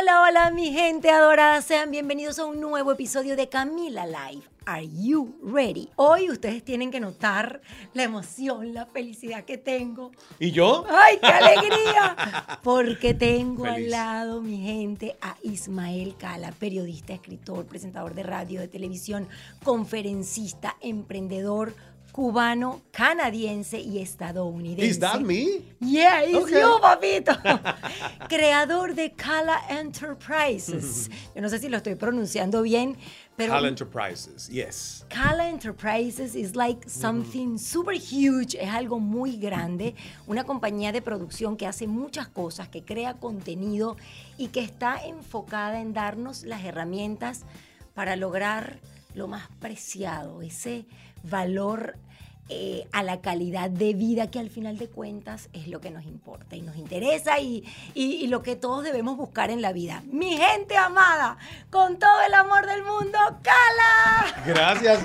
Hola, hola mi gente adorada, sean bienvenidos a un nuevo episodio de Camila Live. Are you ready? Hoy ustedes tienen que notar la emoción, la felicidad que tengo. ¿Y yo? ¡Ay, qué alegría! Porque tengo al lado, mi gente, a Ismael Cala, periodista, escritor, presentador de radio, de televisión, conferencista, emprendedor cubano, canadiense y estadounidense. Is that me? Yeah, it's Okay. you, papito. Creador de Kala Enterprises. Yo no sé si lo estoy pronunciando bien, pero Hal Enterprises, yes. Kala Enterprises is like something super huge, es algo muy grande, una compañía de producción que hace muchas cosas, que crea contenido y que está enfocada en darnos las herramientas para lograr lo más preciado, ese valor eh, a la calidad de vida que al final de cuentas es lo que nos importa y nos interesa y, y- y lo que todos debemos buscar en la vida. Mi gente amada, con todo el amor del mundo, Kala. Gracias.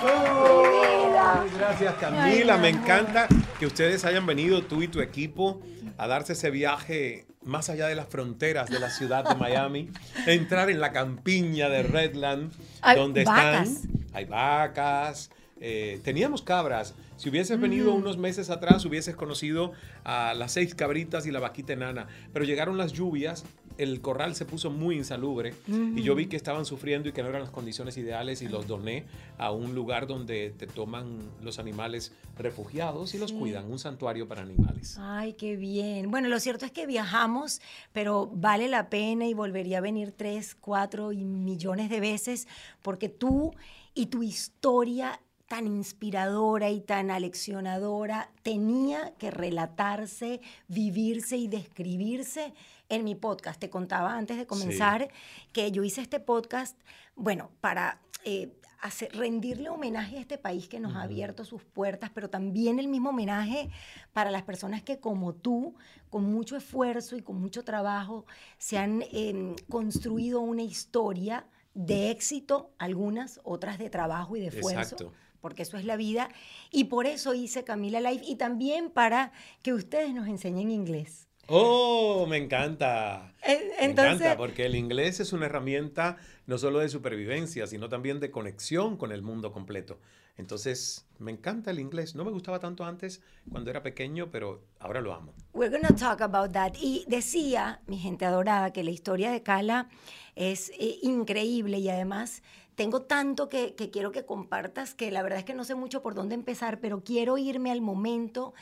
vida. Gracias, Camila. mi Me amor. encanta que ustedes hayan venido, tú y tu equipo, a darse ese viaje más allá de las fronteras de la ciudad de Miami, entrar en la campiña de Redland, Hay donde vacas. están. Hay vacas. eh, teníamos cabras. Si hubieses Mm. venido unos meses atrás, hubieses conocido a las seis cabritas y la vaquita enana. Pero llegaron las lluvias, el corral se puso muy insalubre y yo vi que estaban sufriendo y que no eran las condiciones ideales y los doné a un lugar donde te toman los animales refugiados y los Sí. cuidan, un santuario para animales. Ay, qué bien. Bueno, lo cierto es que viajamos, pero vale la pena y volvería a venir tres, cuatro y millones de veces porque tú y tu historia tan inspiradora y tan aleccionadora tenía que relatarse, vivirse y describirse en mi podcast. Te contaba antes de comenzar que yo hice este podcast, bueno, para eh, hacer- rendirle homenaje a este país que nos ha abierto sus puertas, pero también el mismo homenaje para las personas que como tú, con mucho esfuerzo y con mucho trabajo, se han em, construido una historia de éxito, algunas, otras de trabajo y de esfuerzo Exacto. porque eso es la vida. Y por eso hice Camila Live y también para que ustedes nos enseñen inglés. ¡Oh, me encanta! En- Me encanta porque el inglés es una herramienta no solo de supervivencia, sino también de conexión con el mundo completo. Entonces, me encanta el inglés. No me gustaba tanto antes cuando era pequeño, pero ahora lo amo. we're gonna talk about that. Y decía, mi gente adorada, que la historia de Cala es eh, increíble y además tengo tanto que, que quiero que compartas que la verdad es que no sé mucho por dónde empezar, pero quiero irme al momento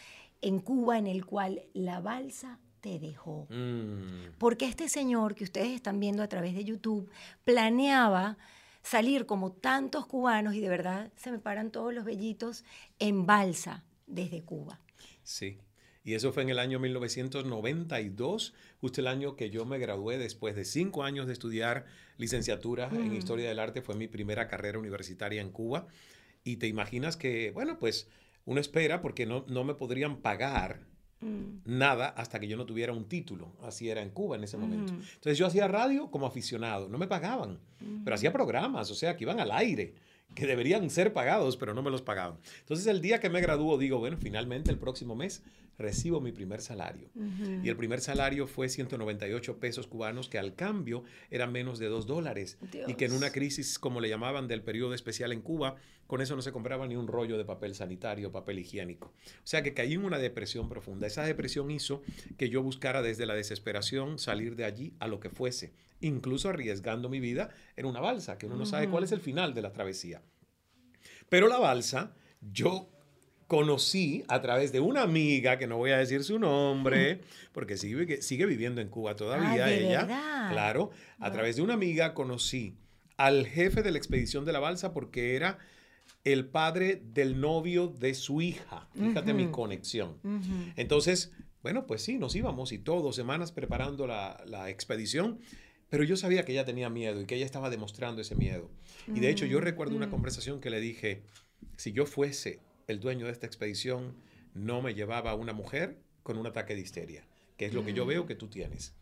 en Cuba en el cual la balsa te dejó. Mm, Porque este señor que ustedes están viendo a través de YouTube planeaba salir como tantos cubanos y de verdad se me paran todos los vellitos en balsa desde Cuba. sí. Y eso fue en el año 1992, justo el año que yo me gradué después de cinco años de estudiar licenciatura en Historia del Arte. Fue mi primera carrera universitaria en Cuba. Y te imaginas que, bueno, pues uno espera porque no, no me podrían pagar mm. nada hasta que yo no tuviera un título. Así era en Cuba en ese momento. Entonces yo hacía radio como aficionado, no me pagaban, pero hacía programas, o sea, que iban al aire que deberían ser pagados, pero no me los pagaban. Entonces el día que me graduó digo, bueno, finalmente el próximo mes recibo mi primer salario. Y el primer salario fue 198 pesos cubanos, que al cambio eran menos de 2 dólares. Y que en una crisis, como le llamaban, del periodo especial en Cuba, con eso no se compraba ni un rollo de papel sanitario, papel higiénico. O sea que caí en una depresión profunda. Esa depresión hizo que yo buscara desde la desesperación salir de allí a lo que fuese, incluso arriesgando mi vida en una balsa, que uno no sabe cuál es el final de la travesía. Pero la balsa, yo conocí a través de una amiga, que no voy a decir su nombre, porque sigue, sigue viviendo en Cuba todavía ella. Claro, a través de una amiga conocí al jefe de la expedición de la balsa porque era el padre del novio de su hija. Fíjate mi conexión. Entonces, bueno, pues sí, nos íbamos y todo, semanas preparando la, la, expedición, pero yo sabía que ella tenía miedo y que ella estaba demostrando ese miedo. Y de hecho, yo recuerdo una conversación que le dije, si yo fuese el dueño de esta expedición no me llevaba a una mujer con un ataque de histeria, que es lo que yo veo que tú tienes.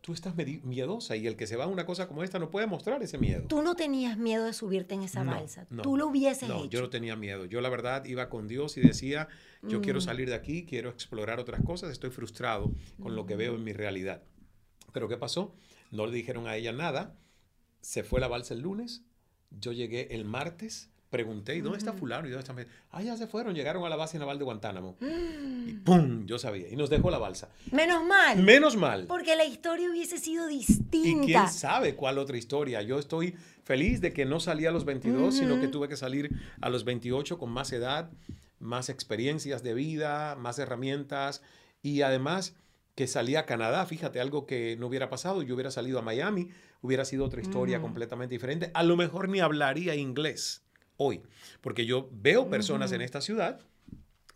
Tú estás miedosa y el que se va a una cosa como esta no puede mostrar ese miedo. Tú no tenías miedo de subirte en esa balsa. tú lo hubieses no, Yo no tenía miedo. Yo la verdad iba con Dios y decía, yo quiero mm. salir de aquí, quiero explorar otras cosas, estoy frustrado con lo que veo en mi realidad. Pero ¿qué pasó? No le dijeron a ella nada. Se fue la balsa el lunes. Yo llegué el martes pregunté, ¿y dónde está fulano? ¿Y dónde está? Ah, ya se fueron, llegaron a la base naval de Guantánamo. Y ¡pum! Yo sabía. Y nos dejó la balsa. Menos mal. Menos mal. Porque la historia hubiese sido distinta. Y quién sabe cuál otra historia. Yo estoy feliz de que no salí a los 22, sino que tuve que salir a los 28 con más edad, más experiencias de vida, más herramientas. Y además que salí a Canadá, fíjate, algo que no hubiera pasado, yo hubiera salido a Miami, hubiera sido otra historia completamente diferente. A lo mejor ni hablaría inglés hoy. Porque yo veo personas en esta ciudad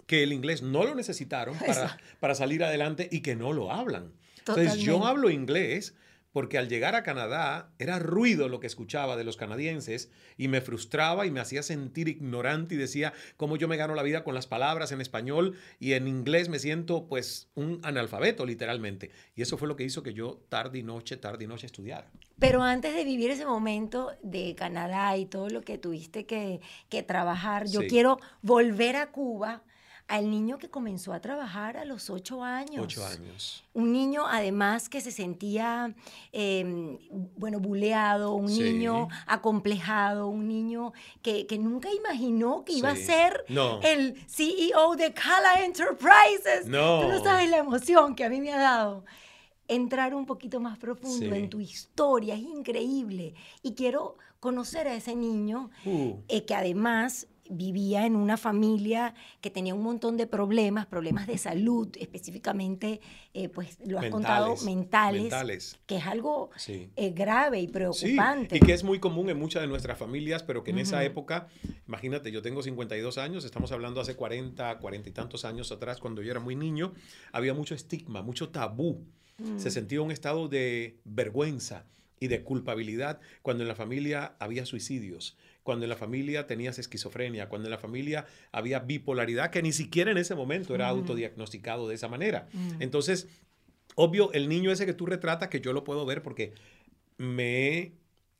que el inglés no lo necesitaron para, para salir adelante y que no lo hablan. Entonces yo hablo inglés porque al llegar a Canadá era ruido lo que escuchaba de los canadienses y me frustraba y me hacía sentir ignorante y decía cómo yo me gano la vida con las palabras en español y en inglés me siento pues un analfabeto literalmente. Y eso fue lo que hizo que yo tarde y noche, tarde y noche estudiara. Pero antes de vivir ese momento de Canadá y todo lo que tuviste que, trabajar, yo quiero volver a Cuba al niño que comenzó a trabajar a los ocho años. Ocho años. Un niño además que se sentía, em, bueno, buleado, un niño acomplejado, un niño que, nunca imaginó que iba a ser el CEO de Kala Enterprises. No. Tú no sabes la emoción que a mí me ha dado entrar un poquito más profundo en tu historia, es increíble. Y quiero conocer a ese niño uh. eh, que además vivía en una familia que tenía un montón de problemas, problemas de salud, específicamente, eh, pues lo has contado, mentales, que es algo eh, grave y preocupante. y que es muy común en muchas de nuestras familias, pero que en esa época, imagínate, yo tengo 52 años, estamos hablando hace 40, 40 y tantos años atrás, cuando yo era muy niño, había mucho estigma, mucho tabú. Se mm. sentía un estado de vergüenza y de culpabilidad cuando en la familia había suicidios cuando en la familia tenías esquizofrenia, cuando en la familia había bipolaridad, que ni siquiera en ese momento era autodiagnosticado de esa manera. Entonces, obvio, el niño ese que tú retratas, que yo lo puedo ver porque me he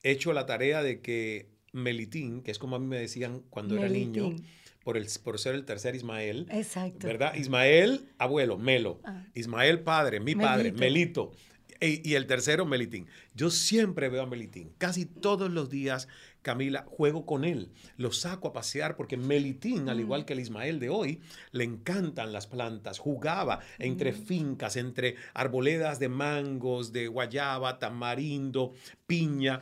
hecho la tarea de que Melitín, que es como a mí me decían cuando era niño, por, el, por ser el tercer Ismael. Exacto. ¿Verdad? Ismael, abuelo, Melo. Ah. Ismael, padre, mi padre, Melito. Y, el tercero, Melitín. Yo siempre veo a Melitín. Casi todos los días, Camila, juego con él. Lo saco a pasear porque Melitín, al igual mm. que el Ismael de hoy, le encantan las plantas. Jugaba entre mm. fincas, entre arboledas de mangos, de guayaba, tamarindo, piña.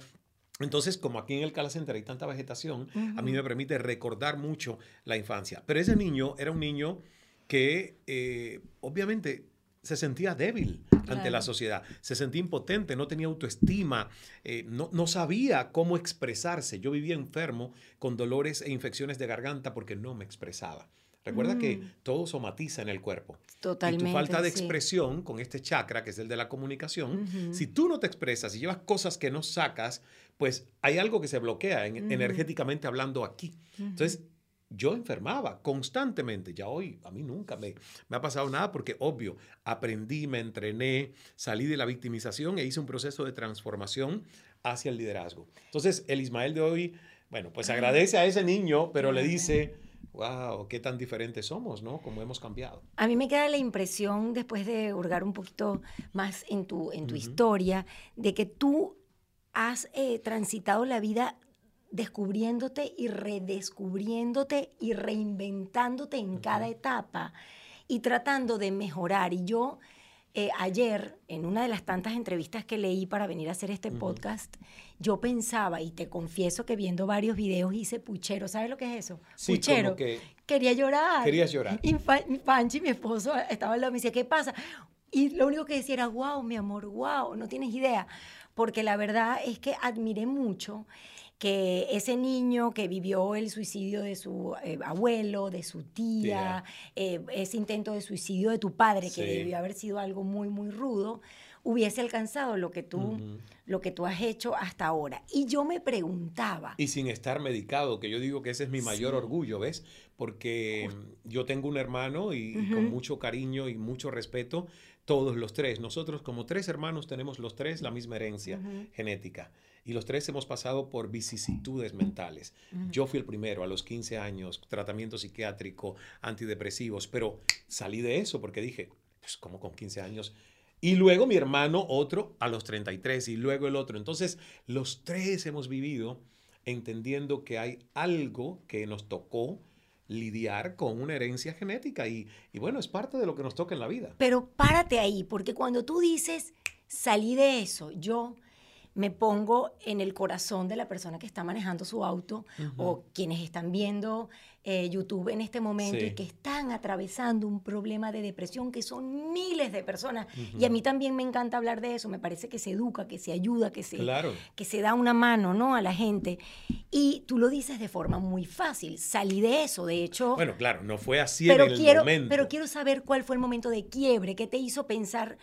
Entonces, como aquí en el Cala Center hay tanta vegetación, a mí me permite recordar mucho la infancia. Pero ese niño era un niño que, eh, obviamente, se sentía débil ante la sociedad, se sentía impotente, no tenía autoestima, eh, no, no, sabía cómo expresarse. Yo vivía enfermo con dolores e infecciones de garganta porque no me expresaba. Recuerda que todo somatiza en el cuerpo. Totalmente. Y tu falta de sí. expresión con este chakra, que es el de la comunicación, si tú no te expresas y llevas cosas que no sacas, pues hay algo que se bloquea en- energéticamente hablando aquí. Entonces, yo enfermaba constantemente. Ya hoy a mí nunca me, me ha pasado nada porque, obvio, aprendí, me entrené, salí de la victimización e hice un proceso de transformación hacia el liderazgo. Entonces, el Ismael de hoy, bueno, pues agradece a ese niño, pero le dice, wow, qué tan diferentes somos, ¿no? Cómo hemos cambiado. A mí me queda la impresión, después de hurgar un poquito más en tu, en tu historia, de que tú has eh, transitado la vida descubriéndote y redescubriéndote y reinventándote en cada etapa y tratando de mejorar. Y yo eh, ayer, en una de las tantas entrevistas que leí para venir a hacer este podcast, yo pensaba, y te confieso que viendo varios videos hice puchero. ¿Sabes lo que es eso? Sí, como puchero. que Quería llorar. Querías llorar. Y Panchi, mi esposo, estaba al lado y me decía, ¿qué pasa? Y lo único que decía era, wow, mi amor, wow, no tienes idea. Porque la verdad es que admiré mucho que ese niño que vivió el suicidio de su eh, abuelo, de su tía, eh, ese intento de suicidio de tu padre, que Sí. debió haber sido algo muy, muy rudo, hubiese alcanzado lo que tú, lo que tú has hecho hasta ahora. Y yo me preguntaba, Y sin estar medicado, que yo digo que ese es mi mayor orgullo, ¿ves? Porque yo tengo un hermano y, y con mucho cariño y mucho respeto, todos los tres. Nosotros como tres hermanos tenemos los tres la misma herencia genética. Y los tres hemos pasado por vicisitudes mentales. Yo fui el primero a los 15 años, tratamiento psiquiátrico, antidepresivos, pero salí de eso porque dije, pues como con 15 años. Y luego mi hermano, otro, a los 33 y luego el otro. Entonces, los tres hemos vivido entendiendo que hay algo que nos tocó lidiar con una herencia genética y, y bueno, es parte de lo que nos toca en la vida. Pero párate ahí, porque cuando tú dices, salí de eso, yo me pongo en el corazón de la persona que está manejando su auto o quienes están viendo eh, YouTube en este momento Sí. y que están atravesando un problema de depresión, que son miles de personas. Y a mí también me encanta hablar de eso, me parece que se educa, que se ayuda, que se, Claro. que se da una mano ¿no? a la gente. Y tú lo dices de forma muy fácil, salí de eso, de hecho Bueno, claro, no fue así pero en el quiero, momento. pero quiero saber cuál fue el momento de quiebre que te hizo pensar,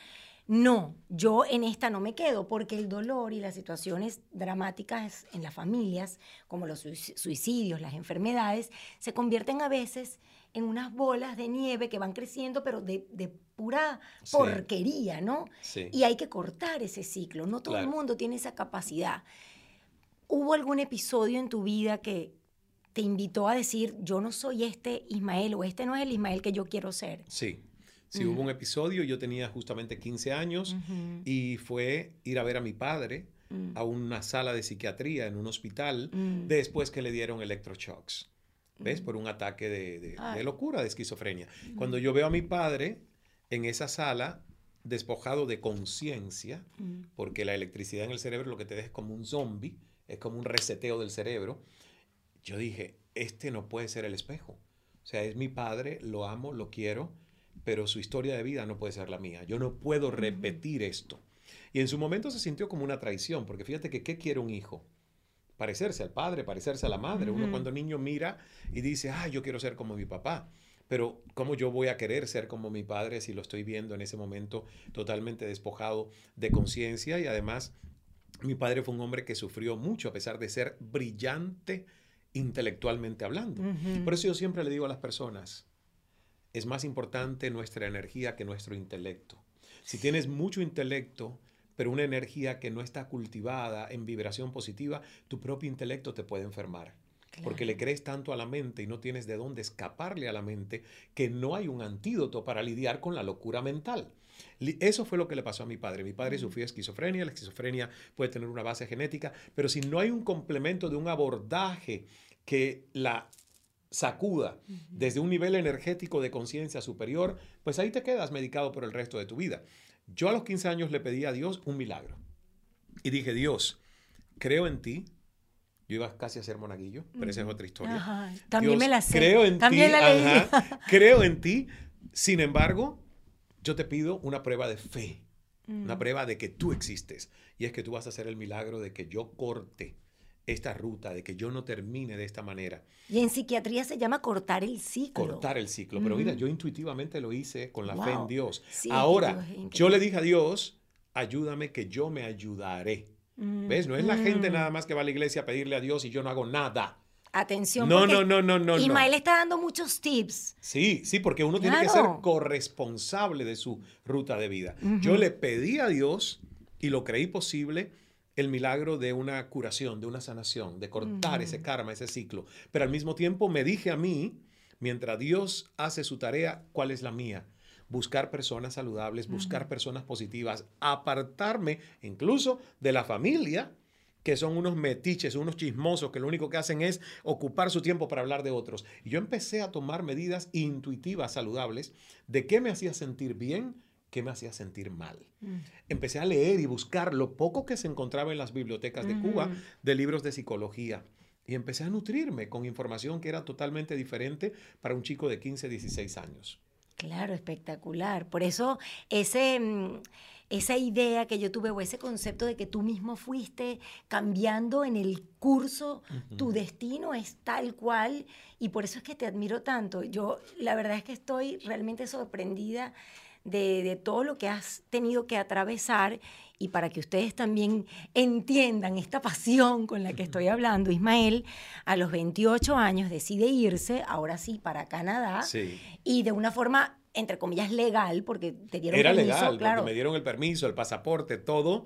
no, yo en esta no me quedo, porque el dolor y las situaciones dramáticas en las familias, como los suic- suicidios, las enfermedades, se convierten a veces en unas bolas de nieve que van creciendo, pero de, de pura Sí. porquería, ¿no? Sí. Y hay que cortar ese ciclo. No todo el mundo tiene esa capacidad. ¿Hubo algún episodio en tu vida que te invitó a decir, yo no soy este Ismael o este no es el Ismael que yo quiero ser? Sí, sí, hubo un episodio, yo tenía justamente 15 años y fue ir a ver a mi padre a una sala de psiquiatría en un hospital Mm. después que le dieron electroshocks, ¿ves? Por un ataque de, de- de Ay. locura, de esquizofrenia. Cuando yo veo a mi padre en esa sala, despojado de conciencia, porque la electricidad en el cerebro lo que te deja es como un zombie, es como un reseteo del cerebro, yo dije, este no puede ser el espejo. O sea, es mi padre, lo amo, lo quiero, pero su historia de vida no puede ser la mía. Yo no puedo repetir esto. Y en su momento se sintió como una traición, porque fíjate que ¿qué quiere un hijo? Parecerse al padre, parecerse a la madre. Uno cuando niño mira y dice, ah, yo quiero ser como mi papá. Pero ¿cómo yo voy a querer ser como mi padre si lo estoy viendo en ese momento totalmente despojado de conciencia? Y además, mi padre fue un hombre que sufrió mucho a pesar de ser brillante intelectualmente hablando. Por eso yo siempre le digo a las personas, es más importante nuestra energía que nuestro intelecto. Si tienes mucho intelecto, pero una energía que no está cultivada en vibración positiva, tu propio intelecto te puede enfermar. Porque le crees tanto a la mente y no tienes de dónde escaparle a la mente que no hay un antídoto para lidiar con la locura mental. Eso fue lo que le pasó a mi padre. Mi padre sufría esquizofrenia. La esquizofrenia puede tener una base genética, pero si no hay un complemento de un abordaje que la sacuda desde un nivel energético de conciencia superior, pues ahí te quedas medicado por el resto de tu vida. Yo a los 15 años le pedí a Dios un milagro. Y dije, Dios, creo en ti. Yo iba casi a ser monaguillo, pero esa es otra historia. Ajá, también Dios, me la sé. Creo en también ti. la leí. ajá, creo en ti. Sin embargo, yo te pido una prueba de fe. Mm. Una prueba de que tú existes. Y es que tú vas a hacer el milagro de que yo corte esta ruta, de que yo no termine de esta manera. Y en psiquiatría se llama cortar el ciclo. Cortar el ciclo. Pero mira, yo intuitivamente lo hice con la fe en. Dios. Sí, Ahora, Dios yo le dije a Dios, ayúdame que yo me ayudaré. ¿Ves? No es la gente Mm. nada más que va a la iglesia a pedirle a Dios y yo no hago nada. Atención. No, no, no, no, no, no. Ismael está dando muchos tips. Sí, sí, porque uno tiene que ser corresponsable de su ruta de vida. Yo le pedí a Dios y lo creí posible el milagro de una curación, de una sanación, de cortar ese karma, ese ciclo. Pero al mismo tiempo me dije a mí, mientras Dios hace su tarea, ¿cuál es la mía? Buscar personas saludables, buscar personas positivas, apartarme incluso de la familia, que son unos metiches, unos chismosos que lo único que hacen es ocupar su tiempo para hablar de otros. Y yo empecé a tomar medidas intuitivas, saludables, de qué me hacía sentir bien, qué me hacía sentir mal. Empecé a leer y buscar lo poco que se encontraba en las bibliotecas de Cuba de libros de psicología. Y empecé a nutrirme con información que era totalmente diferente para un chico de 15, 16 años. Claro, espectacular. Por eso ese, mm, esa idea que yo tuve o ese concepto de que tú mismo fuiste cambiando en el curso, tu destino es tal cual y por eso es que te admiro tanto. Yo la verdad es que estoy realmente sorprendida de, de todo lo que has tenido que atravesar y para que ustedes también entiendan esta pasión con la que estoy hablando, Ismael a los 28 años decide irse, ahora sí, para Canadá Sí. y de una forma, entre comillas, legal, porque te dieron Era permiso, legal, claro. porque me dieron el permiso, el pasaporte, todo.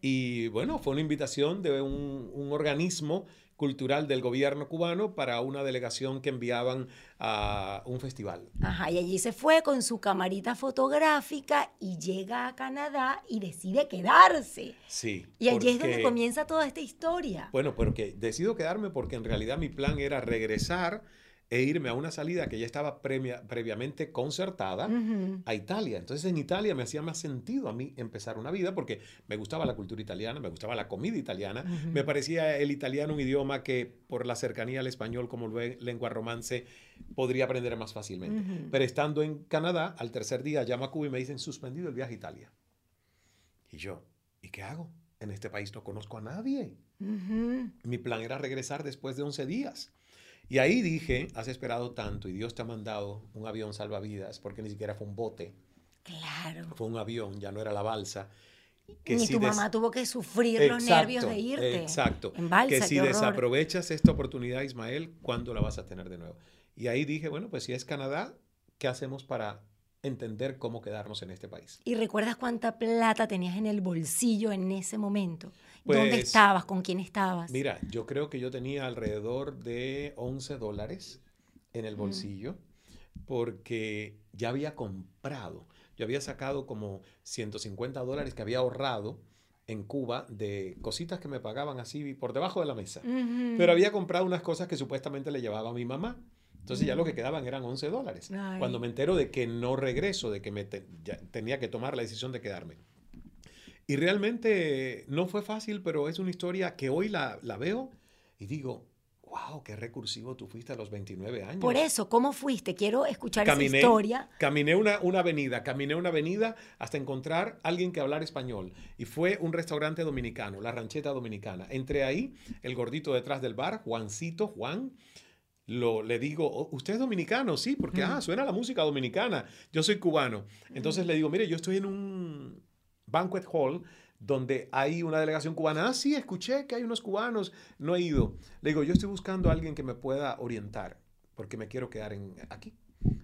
Y bueno, fue una invitación de un, un organismo cultural del gobierno cubano para una delegación que enviaban a un festival. Ajá, y allí se fue con su camarita fotográfica y llega a Canadá y decide quedarse. Sí. Y allí es donde comienza toda esta historia. Bueno, porque decido quedarme porque en realidad mi plan era regresar e irme a una salida que ya estaba previa- previamente concertada Ujú. a Italia. Entonces en Italia me hacía más sentido a mí empezar una vida porque me gustaba la cultura italiana, me gustaba la comida italiana, me parecía el italiano un idioma que por la cercanía al español como lengua romance podría aprender más fácilmente. Ujú. Pero estando en Canadá, al tercer día llamo a Cuba y me dicen suspendido el viaje a Italia. Y yo, ¿y qué hago? En este país no conozco a nadie. Mi plan era regresar después de 11 días. Y ahí dije, has esperado tanto y Dios te ha mandado un avión salvavidas, porque ni siquiera fue un bote, Claro. fue un avión, ya no era la balsa. Que Ni si tu mamá tuvo que sufrir los nervios de irte. Exacto. En balsa, que si desaprovechas esta oportunidad, Ismael, ¿cuándo la vas a tener de nuevo? Y ahí dije, bueno, pues si es Canadá, ¿qué hacemos para entender cómo quedarnos en este país? ¿Y recuerdas cuánta plata tenías en el bolsillo en ese momento? ¿Dónde Pues, estabas? ¿Con quién estabas? Mira, yo creo que yo tenía alrededor de 11 dólares en el bolsillo porque ya había comprado, yo había sacado como 150 dólares que había ahorrado en Cuba de cositas que me pagaban así por debajo de la mesa. Pero había comprado unas cosas que supuestamente le llevaba a mi mamá. Entonces ya lo que quedaban eran 11 dólares. Ay. Cuando me entero de que no regreso, de que me te- ya tenía que tomar la decisión de quedarme. Y realmente no fue fácil, pero es una historia que hoy la, la veo y digo, wow, qué recursivo tú fuiste a los 29 años. Por eso, ¿cómo fuiste? Quiero escuchar Caminé, esa historia. caminé una, una avenida, caminé una avenida hasta encontrar alguien que hablara español. Y fue un restaurante dominicano, la rancheta dominicana. Entré ahí, el gordito detrás del bar, Juancito, Juan. Lo, le digo, "Oh, ¿usted es dominicano? Sí, porque ah, suena la música dominicana. Yo soy cubano. Entonces le digo, mire, yo estoy en un banquet hall donde hay una delegación cubana. Ah, sí, escuché que hay unos cubanos. No he ido. Le digo, yo estoy buscando a alguien que me pueda orientar porque me quiero quedar en, aquí.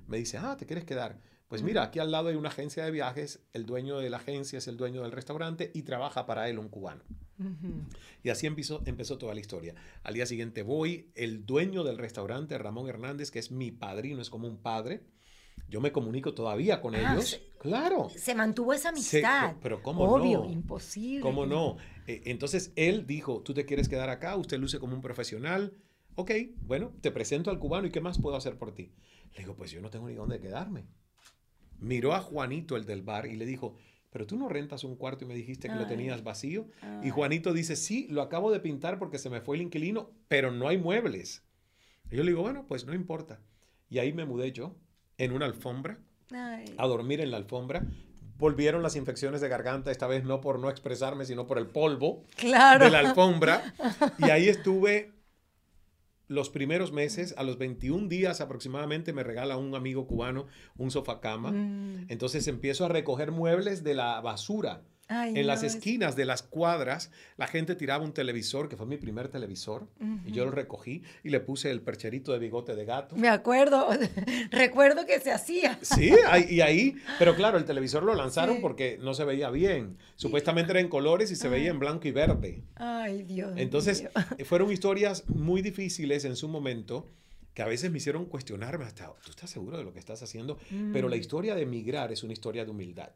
Me dice, ah, ¿te quieres quedar? Pues mira, aquí al lado hay una agencia de viajes, el dueño de la agencia es el dueño del restaurante y trabaja para él un cubano. Y así empezó, empezó toda la historia. Al día siguiente voy, el dueño del restaurante, Ramón Hernández, que es mi padrino, es como un padre. Yo me comunico todavía con Ah, ellos. se- Claro. Se mantuvo esa Se- amistad. pero ¿cómo Obvio, no? imposible. ¿Cómo no? Eh, entonces él dijo, tú te quieres quedar acá, usted luce como un profesional. Ok, bueno, te presento al cubano y ¿qué más puedo hacer por ti? Le digo, pues yo no tengo ni dónde quedarme. Miró a Juanito, el del bar, y le dijo, pero tú no rentas un cuarto y me dijiste que lo tenías vacío. Y. Juanito dice, sí, lo acabo de pintar porque se me fue el inquilino, pero no hay muebles. Y yo le digo, bueno, pues no importa. Y ahí me mudé yo, en una alfombra, Ay. a dormir en la alfombra. volvieron las infecciones de garganta, esta vez no por no expresarme, sino por el polvo claro. de la alfombra. Y ahí estuve los primeros meses, a los 21 días aproximadamente, me regala un amigo cubano un sofá cama. Mm. Entonces empiezo a recoger muebles de la basura Ay, en las es- esquinas de las cuadras, la gente tiraba un televisor, que fue mi primer televisor, y yo lo recogí y le puse el percherito de bigote de gato. Me acuerdo, recuerdo que se hacía. Sí, y ahí, pero claro, el televisor lo lanzaron Sí. porque no se veía bien. Supuestamente era en colores y se veía en blanco y verde. Ay, Dios. Entonces, mío. fueron historias muy difíciles en su momento que a veces me hicieron cuestionarme hasta, ¿tú estás seguro de lo que estás haciendo? Pero la historia de emigrar es una historia de humildad.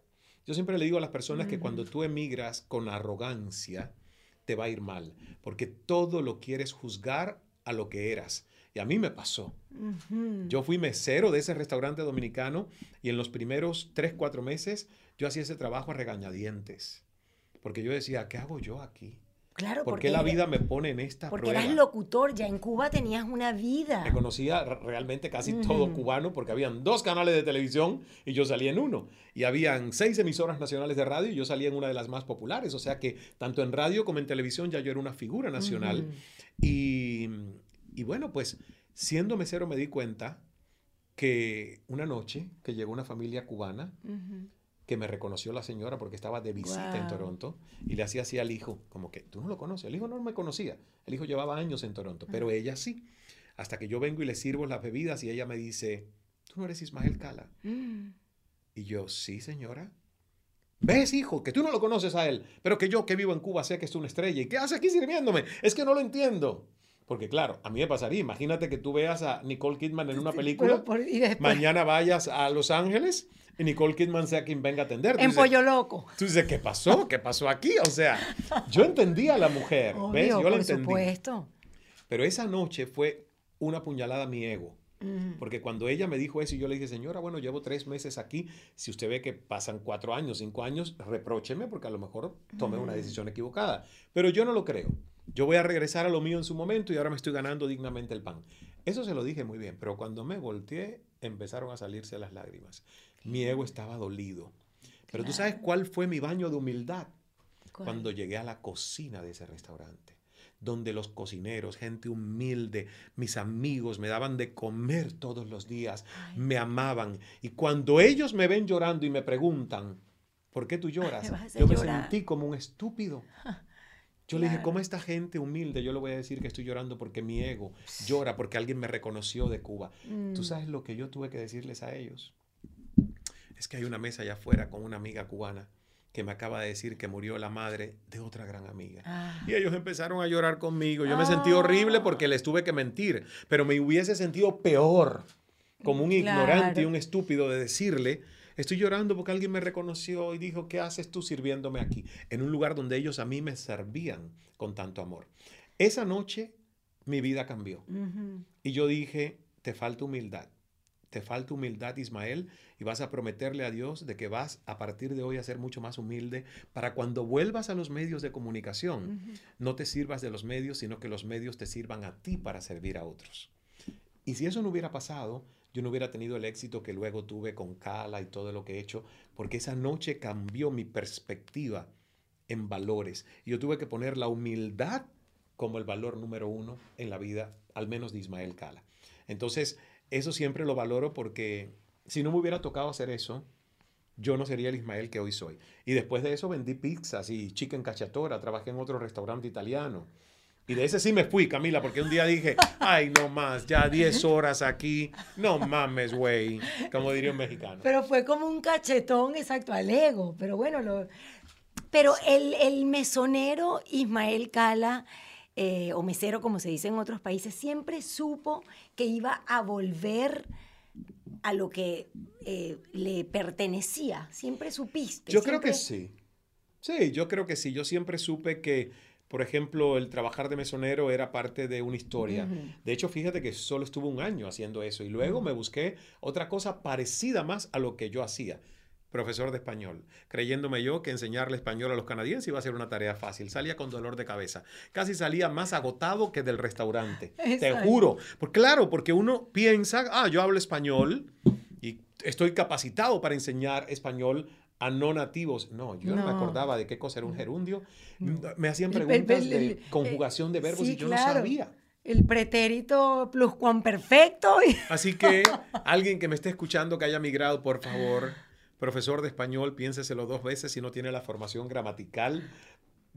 Yo siempre le digo a las personas que cuando tú emigras con arrogancia, te va a ir mal, porque todo lo quieres juzgar a lo que eras. Y a mí me pasó. Yo fui mesero de ese restaurante dominicano y en los primeros tres, cuatro meses yo hacía ese trabajo a regañadientes. Porque yo decía, ¿qué hago yo aquí? Claro, ¿Por porque qué la vida me pone en esta Porque prueba? eras locutor, ya en Cuba tenías una vida. Me conocía realmente casi todo cubano porque habían dos canales de televisión y yo salía en uno. Y habían seis emisoras nacionales de radio y yo salía en una de las más populares. O sea que tanto en radio como en televisión ya yo era una figura nacional. Y, y bueno, pues siendo mesero me di cuenta que una noche que llegó una familia cubana. Que me reconoció la señora porque estaba de visita en. Toronto y le hacía así al hijo, como que tú no lo conoces. El hijo no me conocía. El hijo llevaba años en Toronto, pero ella sí. Hasta que yo vengo y le sirvo las bebidas y ella me dice, tú no eres Ismael Cala. Mm. Y yo, sí, señora. ¿Ves, hijo? Que tú no lo conoces a él, pero que yo que vivo en Cuba sé que es una estrella. ¿Y qué hace aquí sirviéndome? Es que no lo entiendo. Porque claro, a mí me pasaría. Imagínate que tú veas a Nicole Kidman en una película. Por- Mañana vayas a Los Ángeles y Nicole Kidman sea quien venga a atenderte. en Pollo Loco. Tú dices, ¿qué pasó? ¿Qué pasó aquí? O sea, yo entendía a la mujer, ¿ves? Obvio, Yo la por entendí. supuesto. Pero esa noche fue una puñalada a mi ego. Porque cuando ella me dijo eso y yo le dije, señora, bueno, llevo tres meses aquí, si usted ve que pasan cuatro años, cinco años, reprócheme porque a lo mejor tomé una decisión equivocada. Pero yo no lo creo. Yo voy a regresar a lo mío en su momento y ahora me estoy ganando dignamente el pan. Eso se lo dije muy bien, pero cuando me volteé empezaron a salirse las lágrimas. Mi ego estaba dolido. Pero tú sabes cuál fue mi baño de humildad ¿Cuál? cuando llegué a la cocina de ese restaurante, donde los cocineros, gente humilde, mis amigos me daban de comer todos los días, Ay. me amaban. Y cuando ellos me ven llorando y me preguntan, ¿por qué tú lloras? me Yo me sentí como un estúpido. Yo le dije. ¿cómo esta gente humilde? Yo le voy a decir que estoy llorando porque mi ego llora, porque alguien me reconoció de Cuba. ¿Tú Mm. sabes lo que yo tuve que decirles a ellos? Es que hay una mesa allá afuera con una amiga cubana que me acaba de decir que murió la madre de otra gran amiga. Ah. Y ellos empezaron a llorar conmigo. Yo me sentí horrible porque les tuve que mentir, pero me hubiese sentido peor como un ignorante y un estúpido de decirle, estoy llorando porque alguien me reconoció y dijo, ¿qué haces tú sirviéndome aquí? En un lugar donde ellos a mí me servían con tanto amor. Esa noche mi vida cambió. Y yo dije, te falta humildad. Te falta humildad, Ismael, y vas a prometerle a Dios de que vas a partir de hoy a ser mucho más humilde para cuando vuelvas a los medios de comunicación, no te sirvas de los medios, sino que los medios te sirvan a ti para servir a otros. Y si eso no hubiera pasado, yo no hubiera tenido el éxito que luego tuve con Cala y todo lo que he hecho, porque esa noche cambió mi perspectiva en valores. Yo tuve que poner la humildad como el valor número uno en la vida, al menos de Ismael Cala. Entonces, eso siempre lo valoro porque si no me hubiera tocado hacer eso, yo no sería el Ismael que hoy soy. Y después de eso vendí pizzas y chicken cacciatora, trabajé en otro restaurante italiano. Y de ese sí me fui, Camila, porque un día dije, ay, no más, ya 10 horas aquí, no mames, güey, como diría un mexicano. Pero fue como un cachetón exacto al ego. Pero bueno, lo... pero el, el mesonero Ismael Cala, eh, o mesero como se dice en otros países, siempre supo que iba a volver a lo que eh, le pertenecía. Siempre supiste. Yo creo que sí. Sí, yo creo que sí. Yo siempre supe que, por ejemplo, el trabajar de mesonero era parte de una historia. De hecho, fíjate que solo estuve un año haciendo eso y luego me busqué otra cosa parecida más a lo que yo hacía. Profesor de español, creyéndome yo que enseñarle español a los canadienses iba a ser una tarea fácil. Salía con dolor de cabeza. Casi salía más agotado que del restaurante. Te juro. Por, claro, porque uno piensa, ah, yo hablo español y estoy capacitado para enseñar español a no nativos. No, yo no, me acordaba de qué cosa era un gerundio. Me hacían El- el- preguntas el- de conjugación de verbos sí, y yo claro. no sabía. El pretérito pluscuamperfecto. y- Así que alguien que me esté escuchando que haya migrado, por favor, profesor de español, piénseselo dos veces si no tiene la formación gramatical,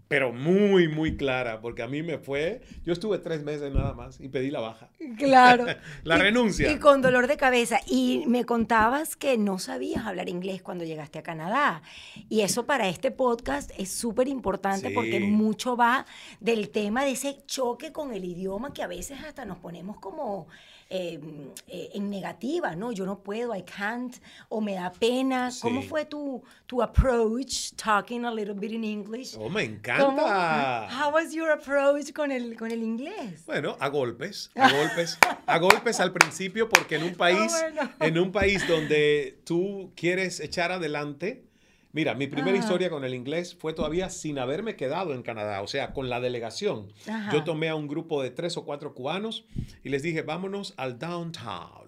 pero muy, muy clara, porque a mí me fue, yo estuve tres meses nada más y pedí la baja. Claro. La Y- renuncia. Y con dolor de cabeza. Y me contabas que no sabías hablar inglés cuando llegaste a Canadá. Y eso para este podcast es súper importante Sí. porque mucho va del tema de ese choque con el idioma que a veces hasta nos ponemos como eh, eh, en negativa, ¿no? Yo no puedo, I can't, o me da pena. ¿Cómo fue tu, tu approach talking a little bit in English? Oh, me ¿Cómo- encanta. How was your approach con el, con el inglés? Bueno, a golpes, a golpes, a golpes al principio, porque en un país, bueno. en un país donde tú quieres echar adelante, mira, mi primera historia con el inglés fue todavía sin haberme quedado en Canadá, o sea, con la delegación. Ajá. Yo tomé a un grupo de tres o cuatro cubanos y les dije, vámonos al downtown.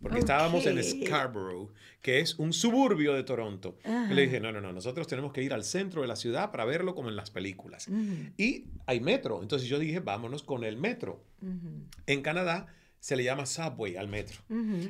Porque estábamos en. Scarborough, que es un suburbio de Toronto. Y Ajá. le dije, no, no, no, nosotros tenemos que ir al centro de la ciudad para verlo como en las películas. Y hay metro. Entonces yo dije, vámonos con el metro. En Canadá se le llama subway al metro.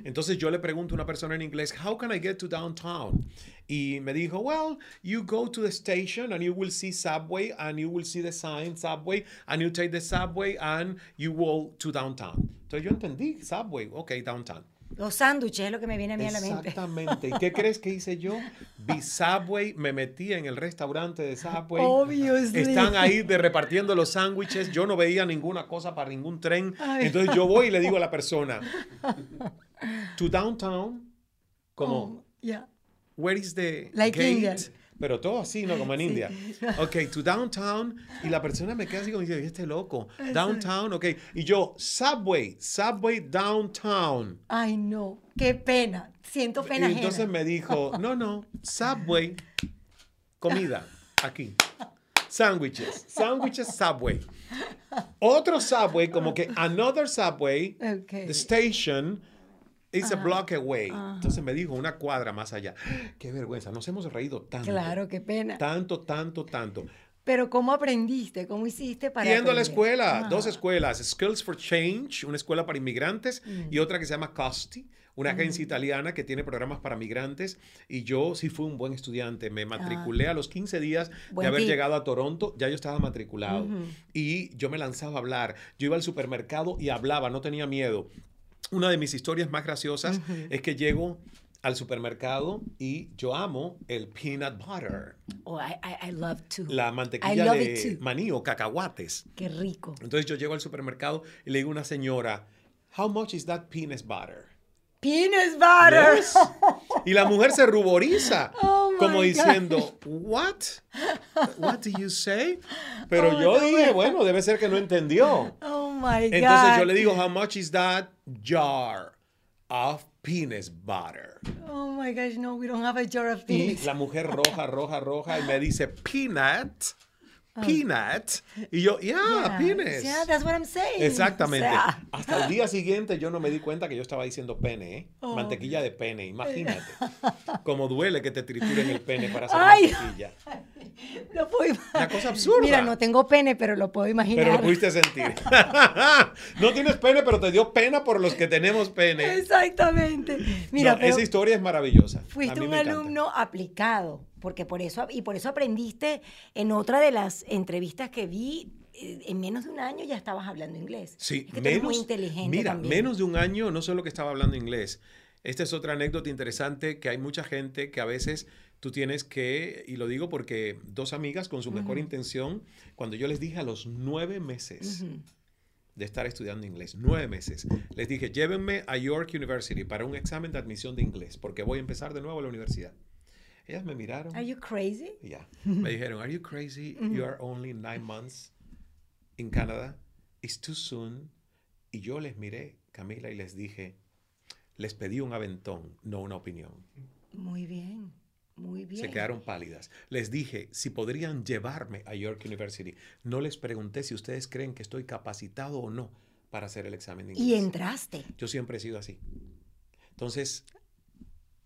Entonces yo le pregunto a una persona en inglés, how can I get to downtown? Y me dijo, well, you go to the station and you will see subway and you will see the sign subway and you take the subway and you go to downtown. Entonces yo entendí, subway, ok, downtown. Los sándwiches es lo que me viene a mí a la mente. Exactamente. ¿Y qué crees que hice yo? Vi Subway, me metí en el restaurante de Subway. Obviously. Están ahí de repartiendo los sándwiches. Yo no veía ninguna cosa para ningún tren. Ay. Entonces yo voy y le digo a la persona, to downtown, como, Oh, yeah. where is the Like gate? Pero todo así, ¿no? Como en Sí. India. Ok, to downtown. Y la persona me queda así como dice, este loco. Downtown, ok. Y yo, subway, subway downtown. Ay, no. Qué pena. Siento pena Y entonces ajena. me dijo, no, no, Subway, comida, aquí. Sándwiches, sándwiches Subway. Otro Subway, como que another Subway, Ok. the station is a block away. Entonces me dijo, una cuadra más allá. Qué vergüenza, nos hemos reído tanto. Claro, qué pena. Tanto, tanto, tanto. Pero ¿cómo aprendiste? ¿Cómo hiciste para Yendo a la aprender? escuela, Ah. dos escuelas, Skills for Change, una escuela para inmigrantes, y Mm. otra que se llama Costi, una agencia italiana que tiene programas para migrantes. Y yo sí fui un buen estudiante, me matriculé a los 15 días Ah. Buen de haber llegado a Toronto, ya yo estaba matriculado. Ujú. Y yo me lanzaba a hablar, yo iba al supermercado y hablaba, no tenía miedo. Una de mis historias más graciosas es que llego al supermercado y yo amo el peanut butter, Oh, I, love to. la mantequilla de too. maní o cacahuates. Qué rico. Entonces yo llego al supermercado y le digo a una señora, How much is that peanut butter? Peanut butter. Yes. Y la mujer se ruboriza, Oh, como God. diciendo, What? What do you say? Pero Oh, yo no dije, me- bueno, debe ser que no entendió. Oh my God. Entonces yo le digo, How much is that jar of peanut butter? Oh my gosh, no, we don't have a jar of Y peanuts. la mujer roja, roja, roja, y me dice, Peanut, peanut. Y yo, yeah, Yeah. Yeah, that's what I'm saying. Exactamente. O sea, Hasta el día siguiente yo no me di cuenta que yo estaba diciendo pene, ¿eh? Oh. Mantequilla de pene, imagínate. Como duele que te trituren el pene para hacer Ay. mantequilla. lo puedo Una cosa absurda. Mira, no tengo pene, pero lo puedo imaginar. Pero lo pudiste sentir. no tienes pene, pero te dio pena por los que tenemos pene. Exactamente. Mira, No, pero esa historia es maravillosa. Fuiste un encanta. alumno aplicado, porque por eso y por eso aprendiste en otra de las entrevistas que vi eh, en menos de un año ya estabas hablando inglés. Sí, Es que menos, muy inteligente mira, también. menos de un año no solo que estaba hablando inglés. Esta es otra anécdota interesante que hay mucha gente que a veces tú tienes que, y lo digo porque dos amigas con su mejor intención, cuando yo les dije a los nueve meses Ujú. de estar estudiando inglés, nueve meses, les dije, llévenme a York University para un examen de admisión de inglés, porque voy a empezar de nuevo la universidad. Ellas me miraron. Are you crazy? y Ya. Me dijeron, Are you crazy? You are only nine months in Canada. It's too soon. Y yo les miré, Camila, y les dije, les pedí un aventón, no una opinión. Muy bien. Muy bien. Se quedaron pálidas. Les dije si podrían llevarme a York University. No les pregunté si ustedes creen que estoy capacitado o no para hacer el examen de inglés. Y entraste. Yo siempre he sido así. Entonces,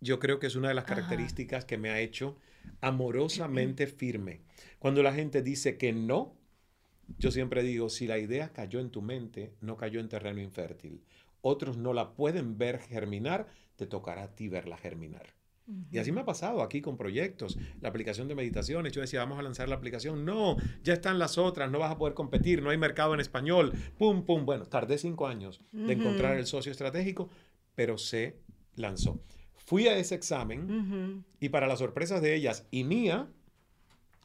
yo creo que es una de las características que me ha hecho amorosamente firme. Cuando la gente dice que no, yo siempre digo, si la idea cayó en tu mente, no cayó en terreno infértil. Otros no la pueden ver germinar, te tocará a ti verla germinar. Y así me ha pasado aquí con proyectos, la aplicación de meditaciones. Yo decía, vamos a lanzar la aplicación. No, ya están las otras, no vas a poder competir, no hay mercado en español. Pum, pum. Bueno, tardé cinco años de encontrar el socio estratégico, pero se lanzó. Fui a ese examen y para las sorpresas de ellas y mía,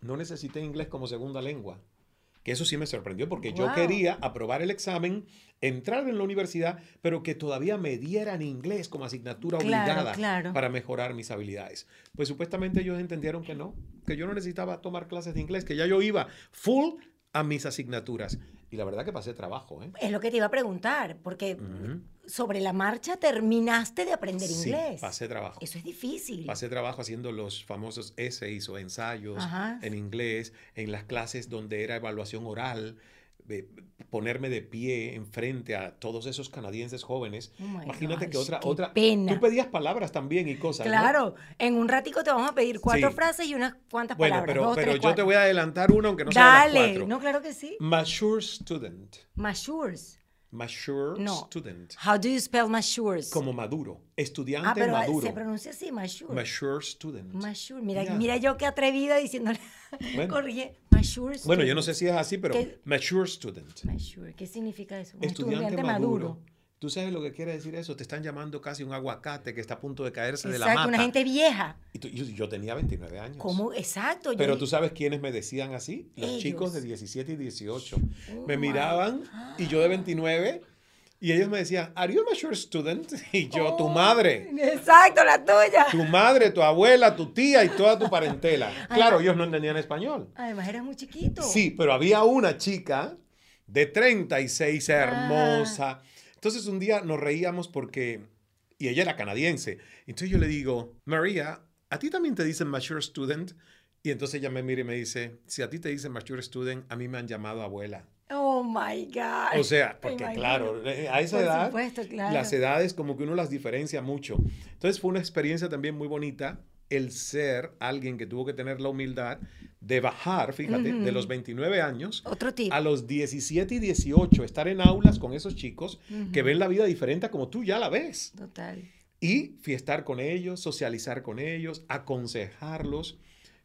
no necesité inglés como segunda lengua. Que eso sí me sorprendió porque yo quería aprobar el examen, entrar en la universidad, pero que todavía me dieran inglés como asignatura obligada para mejorar mis habilidades. Pues supuestamente ellos entendieron que no, que yo no necesitaba tomar clases de inglés, que ya yo iba full a mis asignaturas. Y la verdad que pasé trabajo. ¿eh? Es lo que te iba a preguntar, porque sobre la marcha terminaste de aprender sí, inglés. pasé trabajo. Eso es difícil. Pasé trabajo haciendo los famosos essays o ensayos en inglés, en las clases donde era evaluación oral ponerme de pie enfrente a todos esos canadienses jóvenes. Oh Imagínate que otra, otra. Pena. Tú pedías palabras también y cosas. Claro, en un ratico te vamos a pedir cuatro frases y unas cuantas bueno, palabras. Pero, pero yo te voy a adelantar uno aunque no Dale. sea las cuatro. No, claro que sí. Mature student. Matures. Mature student. How do you spell matures? Como maduro. Estudiante ah, pero maduro. se pronuncia así, mature. Mature student. Mature. Mira, mira yo qué atrevida diciéndole. Bueno. Corrige. Mature student. Bueno, yo no sé si es así, pero mature student. Mature. ¿Qué significa eso? estudiante, maduro. ¿Tú sabes lo que quiere decir eso? Te están llamando casi un aguacate que está a punto de caerse de la mata. una gente vieja. Y yo, tenía 29 años. ¿Cómo? Exacto. Pero tú sabes quiénes me decían así? Los chicos de 17 y 18. me miraban y yo de 29 y ellos me decían, ¿Are you a mature student? Y yo, tu oh, madre. Exacto, la tuya. Tu madre, tu abuela, tu tía y toda tu parentela. Claro, ellos no entendían español. Además, eras muy chiquito. Sí, pero había una chica de 36, hermosa. Entonces, un día nos reíamos porque. Y ella era canadiense. Entonces yo le digo, María, ¿a ti también te dicen mature student? Y entonces ella me mira y me dice, si a ti te dicen mature student, a mí me han llamado abuela. Oh my God. O sea, porque claro, eh, a esa edad, las edades como que uno las diferencia mucho. Entonces fue una experiencia también muy bonita el ser alguien que tuvo que tener la humildad de bajar, fíjate, de los 29 años a los 17 y 18, estar en aulas con esos chicos que ven la vida diferente como tú ya la ves. Total. Y fiestar con ellos, socializar con ellos, aconsejarlos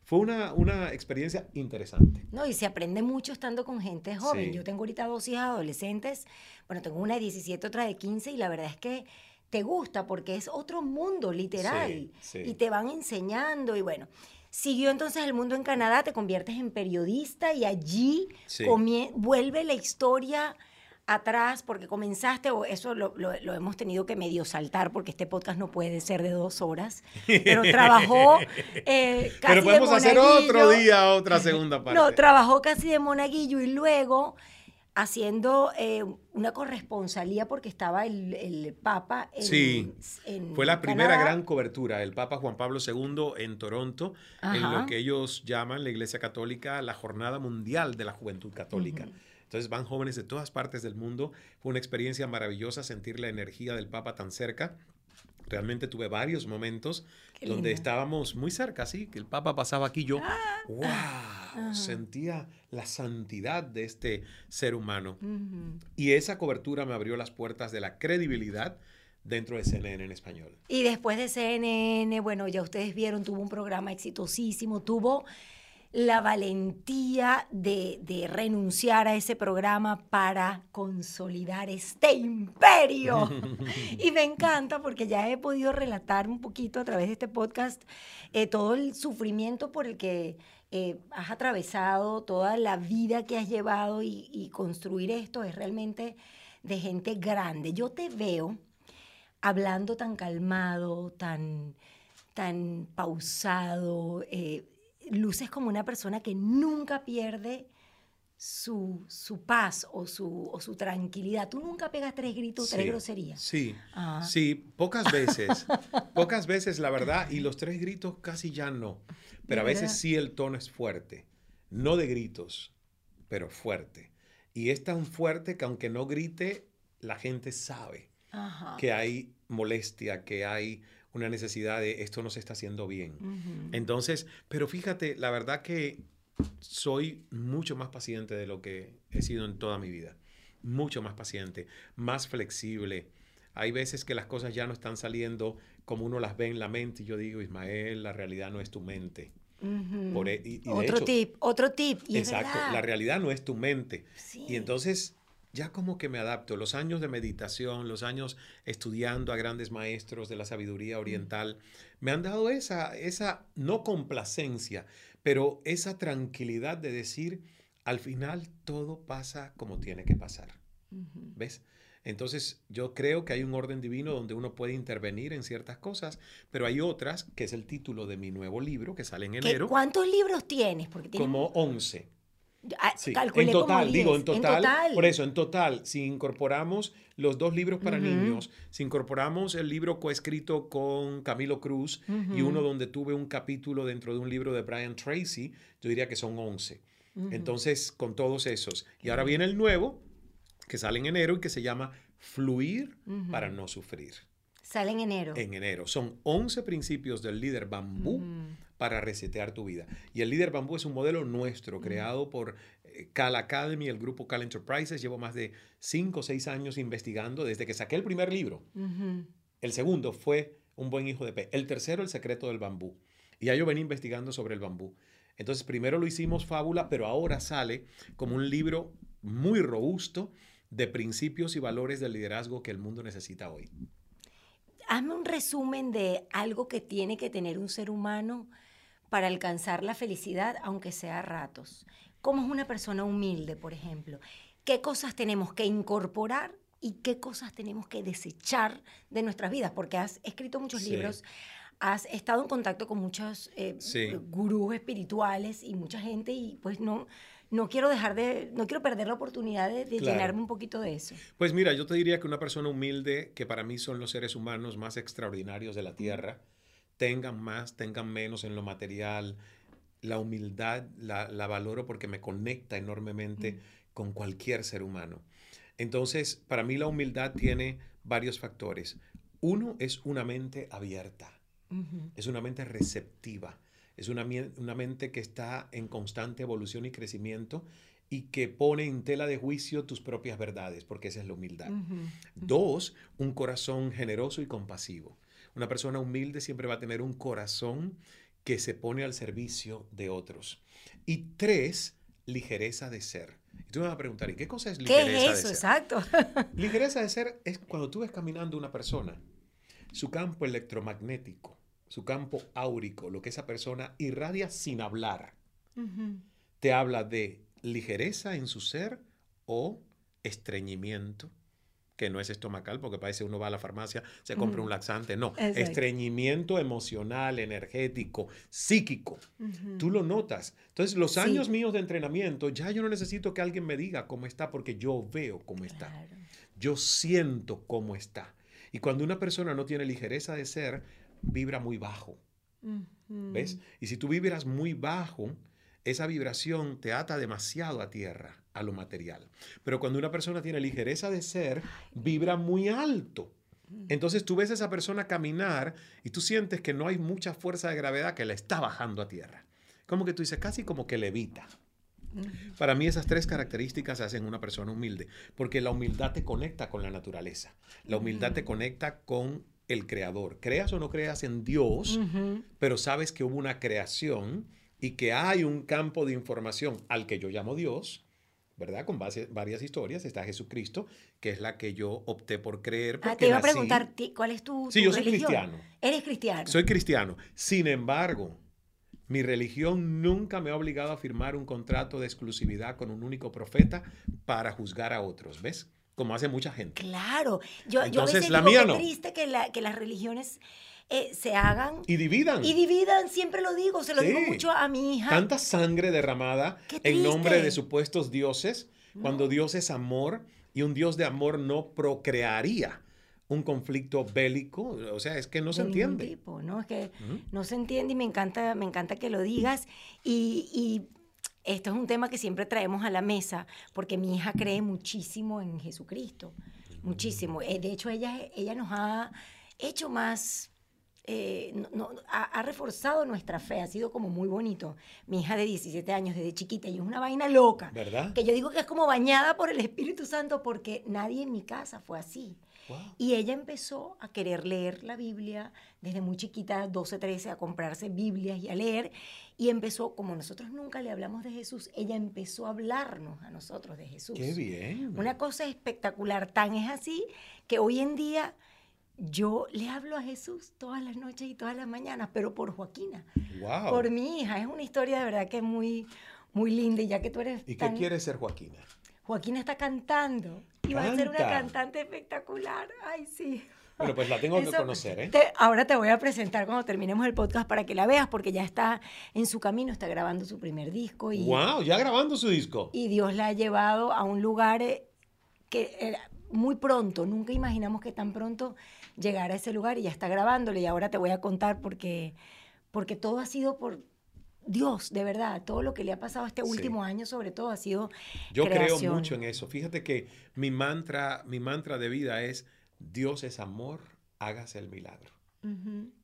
fue una, una, experiencia interesante. No, y se aprende mucho estando con gente joven. Yo tengo ahorita dos hijas adolescentes, bueno, tengo una de 17, otra de 15, y la verdad es que te gusta porque es otro mundo, literal. Y te van enseñando, y bueno. Siguió entonces el mundo en Canadá, te conviertes en periodista y allí vuelve la historia atrás porque comenzaste, o eso lo, hemos tenido que medio saltar porque este podcast no puede ser de dos horas, pero trabajó eh, casi Pero podemos hacer otro día, otra segunda parte. No, trabajó casi de monaguillo y luego haciendo eh, una corresponsalía porque estaba el, Papa en Sí, fue la primera gran cobertura, el Papa Juan Pablo II en Toronto, en lo que ellos llaman la Iglesia Católica la Jornada Mundial de la Juventud Católica. Entonces van jóvenes de todas partes del mundo. Fue una experiencia maravillosa sentir la energía del Papa tan cerca. Realmente tuve varios momentos donde estábamos muy cerca, sí, que el Papa pasaba aquí, yo, wow, sentía la santidad de este ser humano. Y esa cobertura me abrió las puertas de la credibilidad dentro de CNN en español. Y después de CNN, bueno, ya ustedes vieron, tuvo un programa exitosísimo, tuvo la valentía de, renunciar a ese programa para consolidar este imperio. y me encanta porque ya he podido relatar un poquito a través de este podcast eh, todo el sufrimiento por el que eh, has atravesado, toda la vida que has llevado y, construir esto es realmente de gente grande. Yo te veo hablando tan calmado, tan, tan pausado. Eh, luces como una persona que nunca pierde su, paz o su, o su, tranquilidad. Tú nunca pegas tres gritos, tres groserías. Sí, ah. sí, pocas veces. pocas veces, la verdad, y los tres gritos casi ya no. Pero a veces sí el tono es fuerte. No de gritos, pero fuerte. Y es tan fuerte que aunque no grite, la gente sabe que hay molestia, que hay una necesidad de esto no se está haciendo bien. Entonces, pero fíjate, la verdad que soy mucho más paciente de lo que he sido en toda mi vida. Mucho más paciente, más flexible. Hay veces que las cosas ya no están saliendo como uno las ve en la mente y yo digo, Ismael, la realidad no es tu mente. E, otro tip, otro tip. exacto, la realidad no es tu mente. Y entonces ya como que me adapto. Los años de meditación, los años estudiando a grandes maestros de la sabiduría oriental, me han dado esa, esa no complacencia, pero esa tranquilidad de decir, al final todo pasa como tiene que pasar. ¿Ves? Entonces yo creo que hay un orden divino donde uno puede intervenir en ciertas cosas, pero hay otras, que es el título de mi nuevo libro que sale en enero. ¿Cuántos libros tienes? Porque Como 11. Ah, en total, digo, en total, Por eso, en total, si incorporamos los dos libros para niños, si incorporamos el libro coescrito con Camilo Cruz y uno donde tuve un capítulo dentro de un libro de Brian Tracy, yo diría que son 11. Entonces, con todos esos. Y ahora viene el nuevo, que sale en enero y que se llama Fluir para no sufrir. Sale en enero. En enero. Son 11 principios del líder bambú para resetear tu vida. Y el líder bambú es un modelo nuestro, creado por eh, Cal Academy, el grupo Cal Enterprises. Llevo más de 5 o 6 años investigando desde que saqué el primer libro. El segundo fue Un buen hijo de P. El tercero, El secreto del bambú. Y ya yo venía investigando sobre el bambú. Entonces, primero lo hicimos fábula, pero ahora sale como un libro muy robusto de principios y valores del liderazgo que el mundo necesita hoy. Hazme un resumen de algo que tiene que tener un ser humano para alcanzar la felicidad, aunque sea a ratos. ¿Cómo es una persona humilde, por ejemplo? ¿Qué cosas tenemos que incorporar y qué cosas tenemos que desechar de nuestras vidas? Porque has escrito muchos libros, has estado en contacto con muchos eh, gurús espirituales y mucha gente y pues no, no quiero dejar de, no quiero perder la oportunidad de, llenarme un poquito de eso. Pues mira, yo te diría que una persona humilde, que para mí son los seres humanos más extraordinarios de la Tierra, tengan más, tengan menos en lo material, la humildad la, valoro porque me conecta enormemente con cualquier ser humano. Entonces, para mí la humildad tiene varios factores. Uno es una mente abierta, es una mente receptiva es una, una mente que está en constante evolución y crecimiento y que pone en tela de juicio tus propias verdades, porque esa es la humildad. Dos, un corazón generoso y compasivo. Una persona humilde siempre va a tener un corazón que se pone al servicio de otros. Y tres, ligereza de ser. Y tú me vas a preguntar, ¿y qué cosa es ligereza ¿Qué es eso? Exacto. ligereza de ser es cuando tú ves caminando una persona, su campo electromagnético su campo áurico, lo que esa persona irradia sin hablar, te habla de ligereza en su ser o estreñimiento, que no es estomacal, porque parece uno va a la farmacia, se compra un laxante, no, estreñimiento emocional, energético, psíquico. Tú lo notas. Entonces, los años míos de entrenamiento, ya yo no necesito que alguien me diga cómo está, porque yo veo cómo está. Yo siento cómo está. Y cuando una persona no tiene ligereza de ser, vibra muy bajo. ¿Ves? Y si tú vibras muy bajo, esa vibración te ata demasiado a tierra, a lo material. Pero cuando una persona tiene ligereza de ser, vibra muy alto. Entonces tú ves a esa persona caminar y tú sientes que no hay mucha fuerza de gravedad que le está bajando a tierra. Como que tú dices, casi como que levita. Para mí esas tres características hacen una persona humilde, porque la humildad te conecta con la naturaleza, la humildad te conecta con el creador. Creas o no creas en Dios, pero sabes que hubo una creación y que hay un campo de información al que yo llamo Dios, ¿verdad? Con base, varias historias. Está Jesucristo, que es la que yo opté por creer. Ah, te iba a preguntar, ¿cuál es tu, sí, yo soy cristiano. Eres cristiano. Soy cristiano. Sin embargo, mi religión nunca me ha obligado a firmar un contrato de exclusividad con un único profeta para juzgar a otros, ¿ves? como hace mucha gente. Claro, yo, yo a veces la digo que triste que, la, que las religiones eh, se hagan. Y dividan. Y dividan, siempre lo digo, se lo digo mucho a mi hija. Tanta sangre derramada en nombre de supuestos dioses, cuando Dios es amor y un Dios de amor no procrearía un conflicto bélico, o sea, es que no se entiende. Tipo, ¿no? Es que no se entiende y me encanta, me encanta que lo digas. Y, y esto es un tema que siempre traemos a la mesa porque mi hija cree muchísimo en Jesucristo, muchísimo. Eh, de hecho, ella, ella nos ha hecho más eh, no, ha, reforzado nuestra fe, ha sido como muy bonito. Mi hija de 17 años, desde chiquita, y es una vaina loca. ¿Verdad? Que yo digo que es como bañada por el Espíritu Santo porque nadie en mi casa fue así. Y ella empezó a querer leer la Biblia desde muy chiquita, 12, 13, a comprarse Biblias y a leer. Y empezó, como nosotros nunca le hablamos de Jesús, ella empezó a hablarnos a nosotros de Jesús. ¡Qué bien! Una cosa espectacular. Tan es así que hoy en día yo le hablo a Jesús todas las noches y todas las mañanas, pero por Joaquina. Wow. Por mi hija. Es una historia de verdad que es muy, muy linda. Y ya que tú eres. ¿Y qué quiere ser Joaquina? Joaquina está cantando. Y va a ser una cantante espectacular. Ay, sí. Bueno, pues la tengo que conocer, ¿eh? ahora te voy a presentar cuando terminemos el podcast para que la veas, porque ya está en su camino, está grabando su primer disco. Y, ¡Wow! Ya grabando su disco. Y Dios la ha llevado a un lugar eh, que muy pronto, nunca imaginamos que tan pronto llegara a ese lugar y ya está grabándole. Y ahora te voy a contar porque, porque todo ha sido por, Dios, de verdad, todo lo que le ha pasado este último año, sobre todo, ha sido. Yo creo mucho en eso. Fíjate que mi mantra, mi mantra de vida es: Dios es amor, hágase el milagro.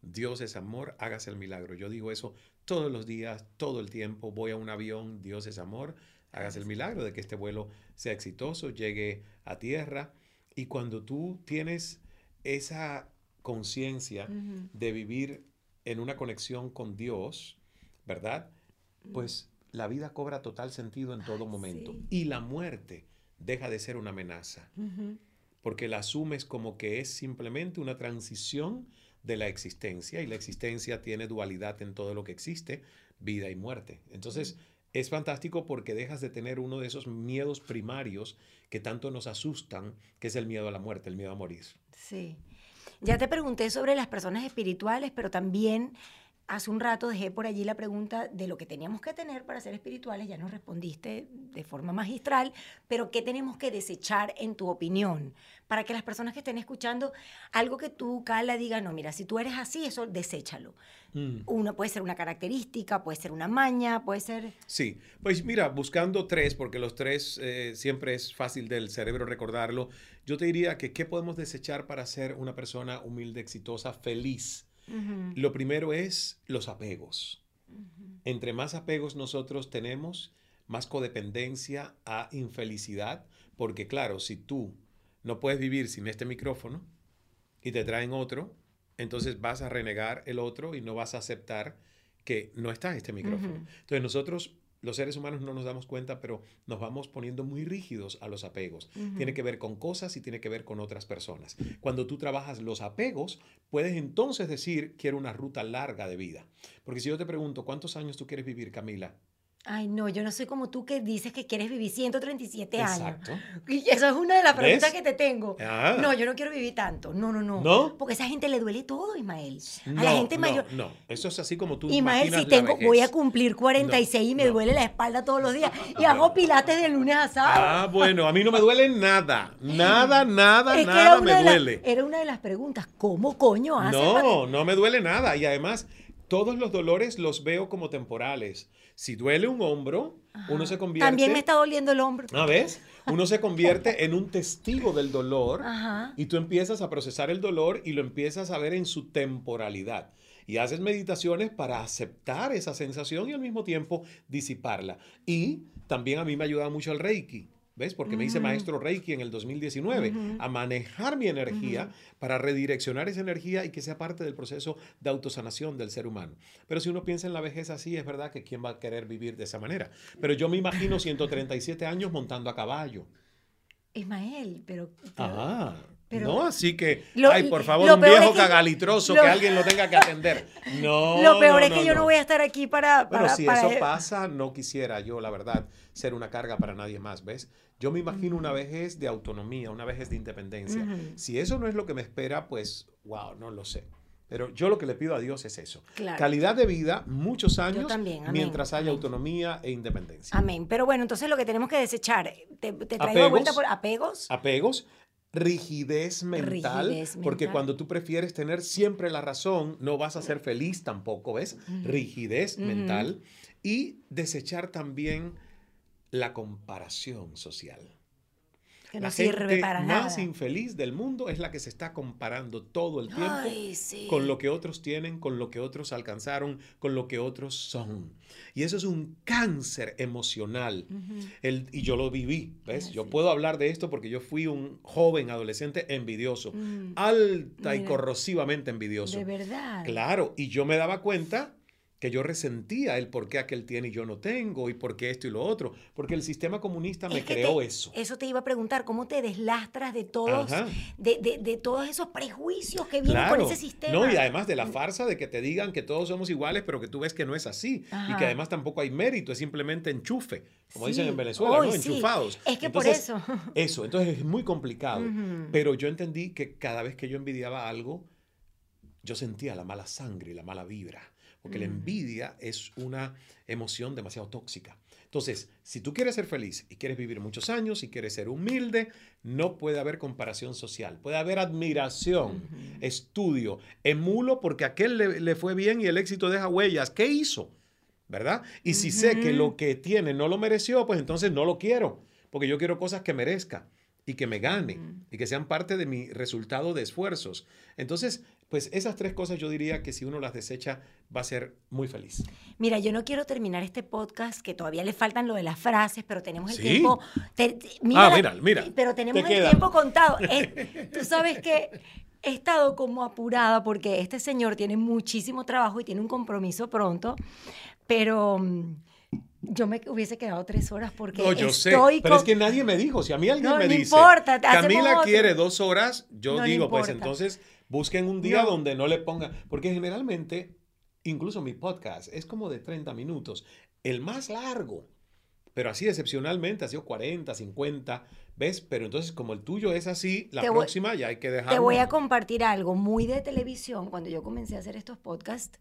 Dios es amor, hágase el milagro. Yo digo eso todos los días, todo el tiempo. Voy a un avión, Dios es amor, hágase el milagro de que este vuelo sea exitoso, llegue a tierra. Y cuando tú tienes esa conciencia de vivir en una conexión con Dios, ¿verdad? Pues la vida cobra total sentido en todo momento. Y la muerte deja de ser una amenaza. Porque la asumes como que es simplemente una transición de la existencia y la existencia tiene dualidad en todo lo que existe, vida y muerte. Entonces, es fantástico porque dejas de tener uno de esos miedos primarios que tanto nos asustan, que es el miedo a la muerte, el miedo a morir. Sí. Ya te pregunté sobre las personas espirituales, pero también Hace un rato dejé por allí la pregunta de lo que teníamos que tener para ser espirituales, ya nos respondiste de forma magistral, pero ¿qué tenemos que desechar en tu opinión? Para que las personas que estén escuchando, algo que tú, Carla, diga, no, mira, si tú eres así, eso deséchalo. Mm. Uno puede ser una característica, puede ser una maña, puede ser... Sí, pues mira, buscando tres, porque los tres eh, siempre es fácil del cerebro recordarlo, yo te diría que ¿qué podemos desechar para ser una persona humilde, exitosa, feliz? Lo primero es los apegos. Entre más apegos nosotros tenemos, más codependencia a infelicidad, porque claro, si tú no puedes vivir sin este micrófono y te traen otro, entonces vas a renegar el otro y no vas a aceptar que no está este micrófono. Entonces nosotros los seres humanos no nos damos cuenta, pero nos vamos poniendo muy rígidos a los apegos. Tiene que ver con cosas y tiene que ver con otras personas. Cuando tú trabajas los apegos, puedes entonces decir, quiero una ruta larga de vida. Porque si yo te pregunto, ¿cuántos años tú quieres vivir, Camila? Ay, no, yo no soy como tú que dices que quieres vivir 137 años. Exacto. Y eso es una de las preguntas que te tengo. Ah. No, yo no quiero vivir tanto. No, no, no. ¿No? Porque a esa gente le duele todo, Ismael. A la gente mayor. No, eso es así como tú. Ismael, si tengo, voy a cumplir 46 y me duele la espalda todos los días. Y hago pilates de lunes a sábado. Ah, bueno, a mí no me duele nada. Nada, nada, nada me duele. era una de las preguntas. ¿Cómo coño hace? No, no me duele nada. Y además, todos los dolores los veo como temporales. Si duele un hombro, uno se convierte... También me está doliendo el hombro. ¿Ah, ves? Uno se convierte en un testigo del dolor y tú empiezas a procesar el dolor y lo empiezas a ver en su temporalidad. Y haces meditaciones para aceptar esa sensación y al mismo tiempo disiparla. Y también a mí me ayuda mucho el Reiki. ¿Ves? Porque me hice maestro Reiki en el 2019 a manejar mi energía para redireccionar esa energía y que sea parte del proceso de autosanación del ser humano. Pero si uno piensa en la vejez así, es verdad que quién va a querer vivir de esa manera. Pero yo me imagino 137 años montando a caballo. Ismael, pero... ah, no, así que, ay, por favor, un viejo cagalitroso que alguien lo tenga que atender. No. Lo peor es que yo no voy a estar aquí para. Pero si eso pasa, no quisiera yo, la verdad, ser una carga para nadie más, ¿ves? Yo me imagino una vejez de autonomía, una vejez de independencia. Si eso no es lo que me espera, pues, wow, no lo sé. Pero yo lo que le pido a Dios es eso. Calidad de vida, muchos años, mientras haya autonomía e independencia. Amén. Pero bueno, entonces lo que tenemos que desechar, te, traigo de vuelta por apegos. Apegos, rigidez mental, porque cuando tú prefieres tener siempre la razón, no vas a ser feliz tampoco, ¿ves? Rigidez mental y desechar también la comparación social. Que no la sirve gente para más nada. infeliz del mundo es la que se está comparando todo el tiempo Ay, sí. con lo que otros tienen, con lo que otros alcanzaron, con lo que otros son. Y eso es un cáncer emocional. El- y yo lo viví, ¿ves? Yo puedo hablar de esto porque yo fui un joven adolescente envidioso, Mm. alta y Mira. corrosivamente envidioso. De verdad. Claro, y yo me daba cuenta que yo resentía el por qué aquel tiene y yo no tengo, y por qué esto y lo otro, porque el sistema comunista me Es que creó te- eso. Eso te iba a preguntar, ¿cómo te deslastras de todos, de, de- de todos esos prejuicios que vienen Claro. con ese sistema? No, y además de la farsa de que te digan que todos somos iguales, pero que tú ves que no es así. Y Ajá. que además tampoco hay mérito, es simplemente enchufe, como dicen Sí. en Venezuela, Hoy ¿no? sí. Enchufados. Es que por Entonces, eso. Eso, entonces es muy complicado. Ujú. Pero yo entendí que cada vez que yo envidiaba algo, yo sentía la mala sangre y la mala vibra. Porque la Mm. envidia es una emoción demasiado tóxica. Entonces, si tú quieres ser feliz y quieres vivir muchos años y quieres ser humilde, no puede haber comparación social. Puede haber admiración, estudio, emulo porque aquel le, le fue bien y el éxito deja huellas. ¿Qué hizo? ¿Verdad? Y si sé que lo que tiene no lo mereció, pues entonces no lo quiero. Porque yo quiero cosas que merezca y que me gane Ujú. y que sean parte de mi resultado de esfuerzos. Entonces, pues esas tres cosas yo diría que si uno las desecha va a ser muy feliz. Mira, yo no quiero terminar este podcast, que todavía le faltan lo de las frases, pero tenemos el ¿Sí? tiempo. te- te- Ah, mira, mira, Pero tenemos te el tiempo contado. Tú sabes que he estado como apurada porque este señor tiene muchísimo trabajo y tiene un compromiso pronto, pero mm, yo me hubiese quedado tres horas porque No, yo sé, estoy pero es que nadie me dijo. Si a mí alguien No, me no dice, importa, Camila quiere dos horas, yo digo, pues entonces busquen un día No. donde no le pongan, porque generalmente, incluso mi podcast es como de 30 minutos, el más largo, pero así excepcionalmente ha sido 40, 50, ¿ves? Pero entonces como el tuyo es así, la Te voy- próxima ya hay que dejar. Te voy a compartir algo muy de televisión. Cuando yo comencé a hacer estos podcasts,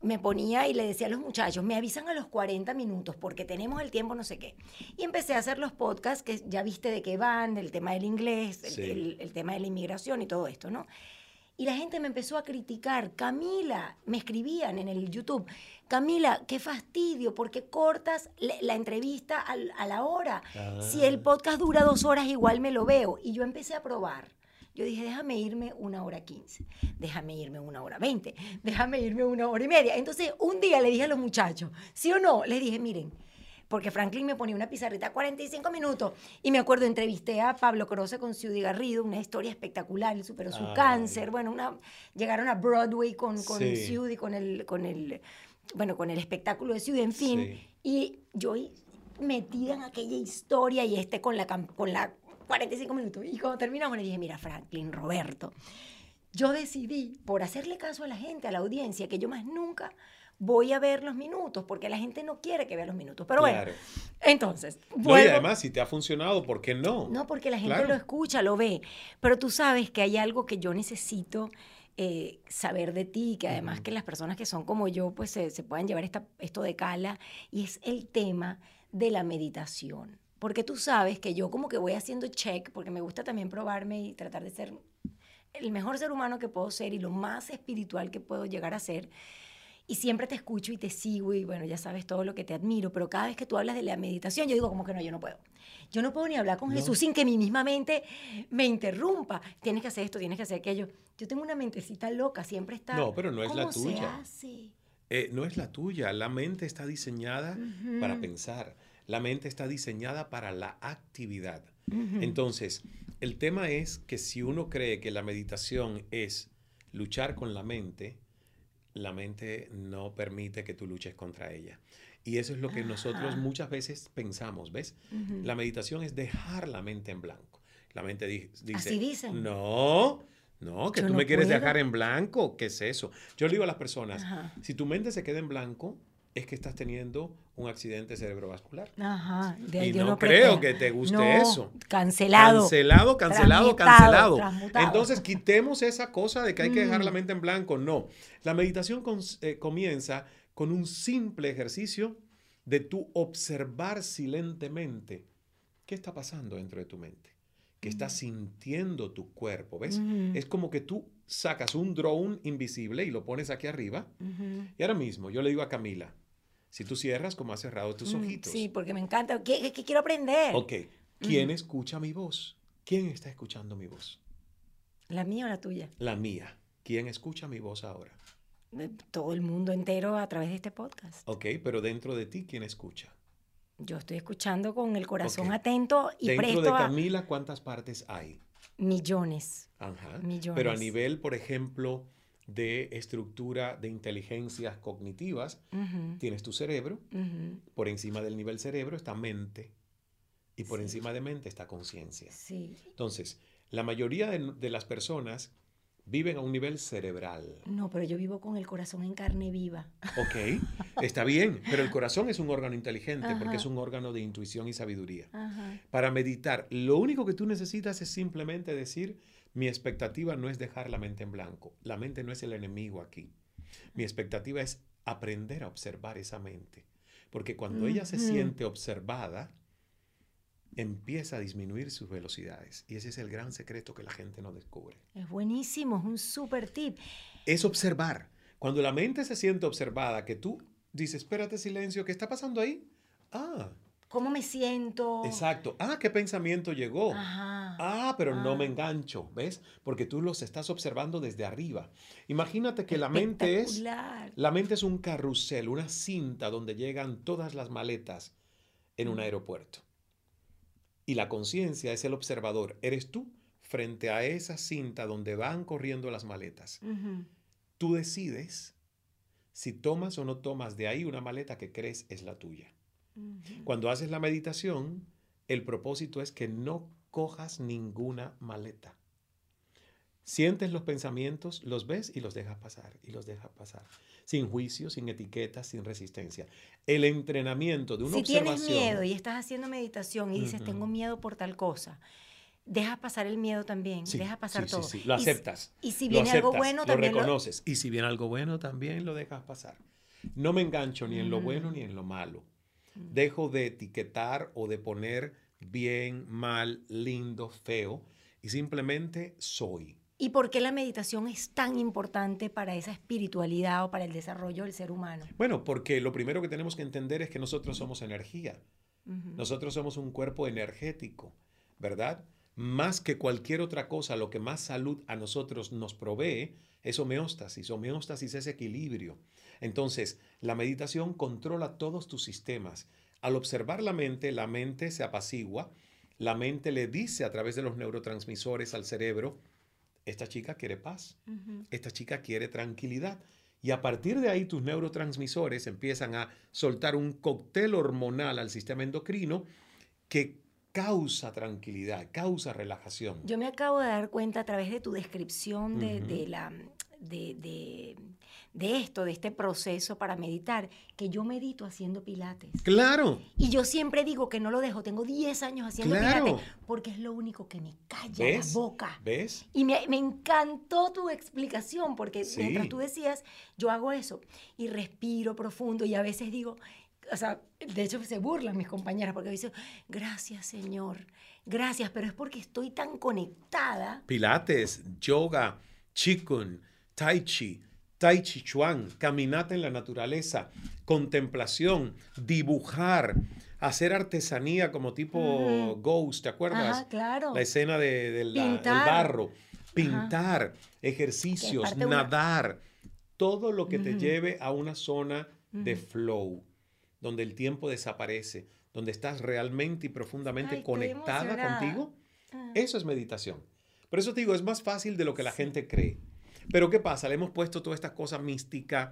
me ponía y le decía a los muchachos, me avisan a los 40 minutos porque tenemos el tiempo, no sé qué. Y empecé a hacer los podcasts que ya viste de qué van, el tema del inglés, el, Sí. el- el tema de la inmigración y todo esto, ¿no? Y la gente me empezó a criticar. Camila, me escribían en el YouTube, Camila, qué fastidio, porque cortas la entrevista al- a la hora. Si el Ah. podcast dura dos horas, igual me lo veo. Y yo empecé a probar. Yo dije, déjame irme una hora quince, déjame irme una hora veinte, déjame irme una hora y media. Entonces, un día le dije a los muchachos, ¿sí o no? Les dije, miren, porque Franklin me ponía una pizarrita 45 minutos. Y me acuerdo, entrevisté a Pablo Croce con Ciudad Garrido, una historia espectacular, él superó su Ay. cáncer. Bueno, una, llegaron a Broadway con, con Sí. Ciudad con el, con el, bueno, con el espectáculo de Ciudad, en fin. Sí. Y yo metida en aquella historia y este con la, con la 45 minutos. Y cuando terminamos le dije, mira, Franklin, Roberto, yo decidí, por hacerle caso a la gente, a la audiencia, que yo más nunca voy a ver los minutos, porque la gente no quiere que vea los minutos. Pero Claro. bueno, entonces, No, y además, si te ha funcionado, ¿por qué no? no, porque la gente Claro. lo escucha, lo ve. Pero tú sabes que hay algo que yo necesito eh, saber de ti, que además que las personas que son como yo, pues se, se puedan llevar esta- esto de cala, y es el tema de la meditación. Porque tú sabes que yo como que voy haciendo check, porque me gusta también probarme y tratar de ser el mejor ser humano que puedo ser y lo más espiritual que puedo llegar a ser. Y siempre te escucho y te sigo y bueno, ya sabes todo lo que te admiro, pero cada vez que tú hablas de la meditación, yo digo como que no, yo no puedo. Yo no puedo ni hablar con No. Jesús sin que mi misma mente me interrumpa. Tienes que hacer esto, tienes que hacer aquello. Yo tengo una mentecita loca, siempre está. No, pero no es la ¿Cómo se tuya. hace? Eh, no es la tuya. La mente está diseñada para pensar. La mente está diseñada para la actividad. Entonces, el tema es que si uno cree que la meditación es luchar con la mente, la mente no permite que tú luches contra ella. Y eso es lo que nosotros muchas veces pensamos, ¿ves? La meditación es dejar la mente en blanco. La mente di- dice, Así dicen. no, no, que Yo tú no me quieres puedo. dejar en blanco. ¿Qué es eso? Yo le digo a las personas, Ajá. si tu mente se queda en blanco, es que estás teniendo un accidente cerebrovascular. Ajá. de ahí Y no no creo que te guste No, eso. Cancelado. Cancelado, cancelado, Transmutado, cancelado. transmutado. Entonces quitemos esa cosa de que hay que dejar la Mm. mente en blanco. No. La meditación eh, comienza con un simple ejercicio de tú observar silentemente qué está pasando dentro de tu mente, qué está sintiendo tu cuerpo. ¿Ves? Ujú. Es como que tú sacas un drone invisible y lo pones aquí arriba. Y ahora mismo yo le digo a Camila, si tú cierras como has cerrado tus Mm, ojitos. Sí, porque me encanta. ¿Qué, quiero aprender? Ok, ¿Quién escucha mi voz? ¿Quién está escuchando mi voz? ¿La mía o la tuya? La mía. ¿Quién escucha mi voz ahora? Eh, Todo el mundo entero a través de este podcast. Ok, pero dentro de ti, ¿quién escucha? Yo estoy escuchando con el corazón atento y dentro presto de a Camila, ¿cuántas partes hay? millones. Ajá. Millones. Pero a nivel, por ejemplo, de estructura de inteligencias cognitivas, tienes tu cerebro, por encima del nivel cerebro está mente y por Sí. encima de mente está conciencia. Sí. Entonces, la mayoría de, de las personas viven a un nivel cerebral. No, pero yo vivo con el corazón en carne viva. Ok, está bien, pero el corazón es un órgano inteligente porque es un órgano de intuición y sabiduría. Ajá. Para meditar, lo único que tú necesitas es simplemente decir, mi expectativa no es dejar la mente en blanco. La mente no es el enemigo aquí. Mi expectativa es aprender a observar esa mente. Porque cuando ella se siente observada, empieza a disminuir sus velocidades. Y ese es el gran secreto que la gente no descubre. Es buenísimo, es un súper tip. Es observar. Cuando la mente se siente observada, que tú dices, espérate, silencio, ¿qué está pasando ahí? Ah, ¿Cómo me siento? exacto. Ah, ¿qué pensamiento llegó? Ajá. Ah, pero no me Ah. engancho, ¿ves? Porque tú los estás observando desde arriba. Imagínate que la mente es la mente es un carrusel, una cinta donde llegan todas las maletas en un aeropuerto. Y la conciencia es el observador, eres tú frente a esa cinta donde van corriendo las maletas. Tú decides si tomas o no tomas de ahí una maleta que crees es la tuya. Cuando haces la meditación, el propósito es que no cojas ninguna maleta. Sientes los pensamientos, los ves y los dejas pasar, y los dejas pasar. Sin juicio, sin etiquetas, sin resistencia. El entrenamiento de una Si tienes observación. miedo y estás haciendo meditación y dices, tengo miedo por tal cosa, deja pasar el miedo también, Sí, deja pasar sí, todo. sí, Lo aceptas. Y, si viene algo aceptas, bueno, lo también lo, reconoces. Y si viene algo bueno, también lo dejas pasar. No me engancho ni en lo bueno ni en lo malo. Mm. Dejo de etiquetar o de poner bien, mal, lindo, feo y simplemente soy. ¿Y por qué la meditación es tan importante para esa espiritualidad o para el desarrollo del ser humano? Bueno, porque lo primero que tenemos que entender es que nosotros somos energía. Nosotros somos un cuerpo energético, ¿verdad? Más que cualquier otra cosa, lo que más salud a nosotros nos provee es homeostasis. Homeostasis es equilibrio. Entonces, la meditación controla todos tus sistemas. Al observar la mente, la mente se apacigua, la mente le dice a través de los neurotransmisores al cerebro, esta chica quiere paz, esta chica quiere tranquilidad. Y a partir de ahí tus neurotransmisores empiezan a soltar un cóctel hormonal al sistema endocrino que causa tranquilidad, causa relajación. Yo me acabo de dar cuenta a través de tu descripción de la, de, de- de esto, de este proceso para meditar, que yo medito haciendo pilates. Claro, Y yo siempre digo que no lo dejo, tengo 10 años haciendo Claro. pilates, porque es lo único que me calla ¿Ves? la boca. ¿ves? Y me, me encantó tu explicación, porque Sí. mientras tú decías, yo hago eso y respiro profundo y a veces digo, o sea, de hecho se burlan mis compañeras porque dicen, gracias Señor, gracias, pero es porque estoy tan conectada. Pilates, yoga, Qigong, Tai Chi, Tai Chi Chuan, caminata en la naturaleza, contemplación, dibujar, hacer artesanía como tipo. Ghost, ¿te acuerdas? Ajá, claro. La escena de, de del Pintar. barro, pintar, ejercicios, de una- nadar, todo lo que te lleve a una zona de flow, donde el tiempo desaparece, donde estás realmente y profundamente Ay, conectada contigo. Ah. Eso es meditación. Por eso te digo, es más fácil de lo que la gente cree. Pero ¿qué pasa? Le hemos puesto todas estas cosas místicas.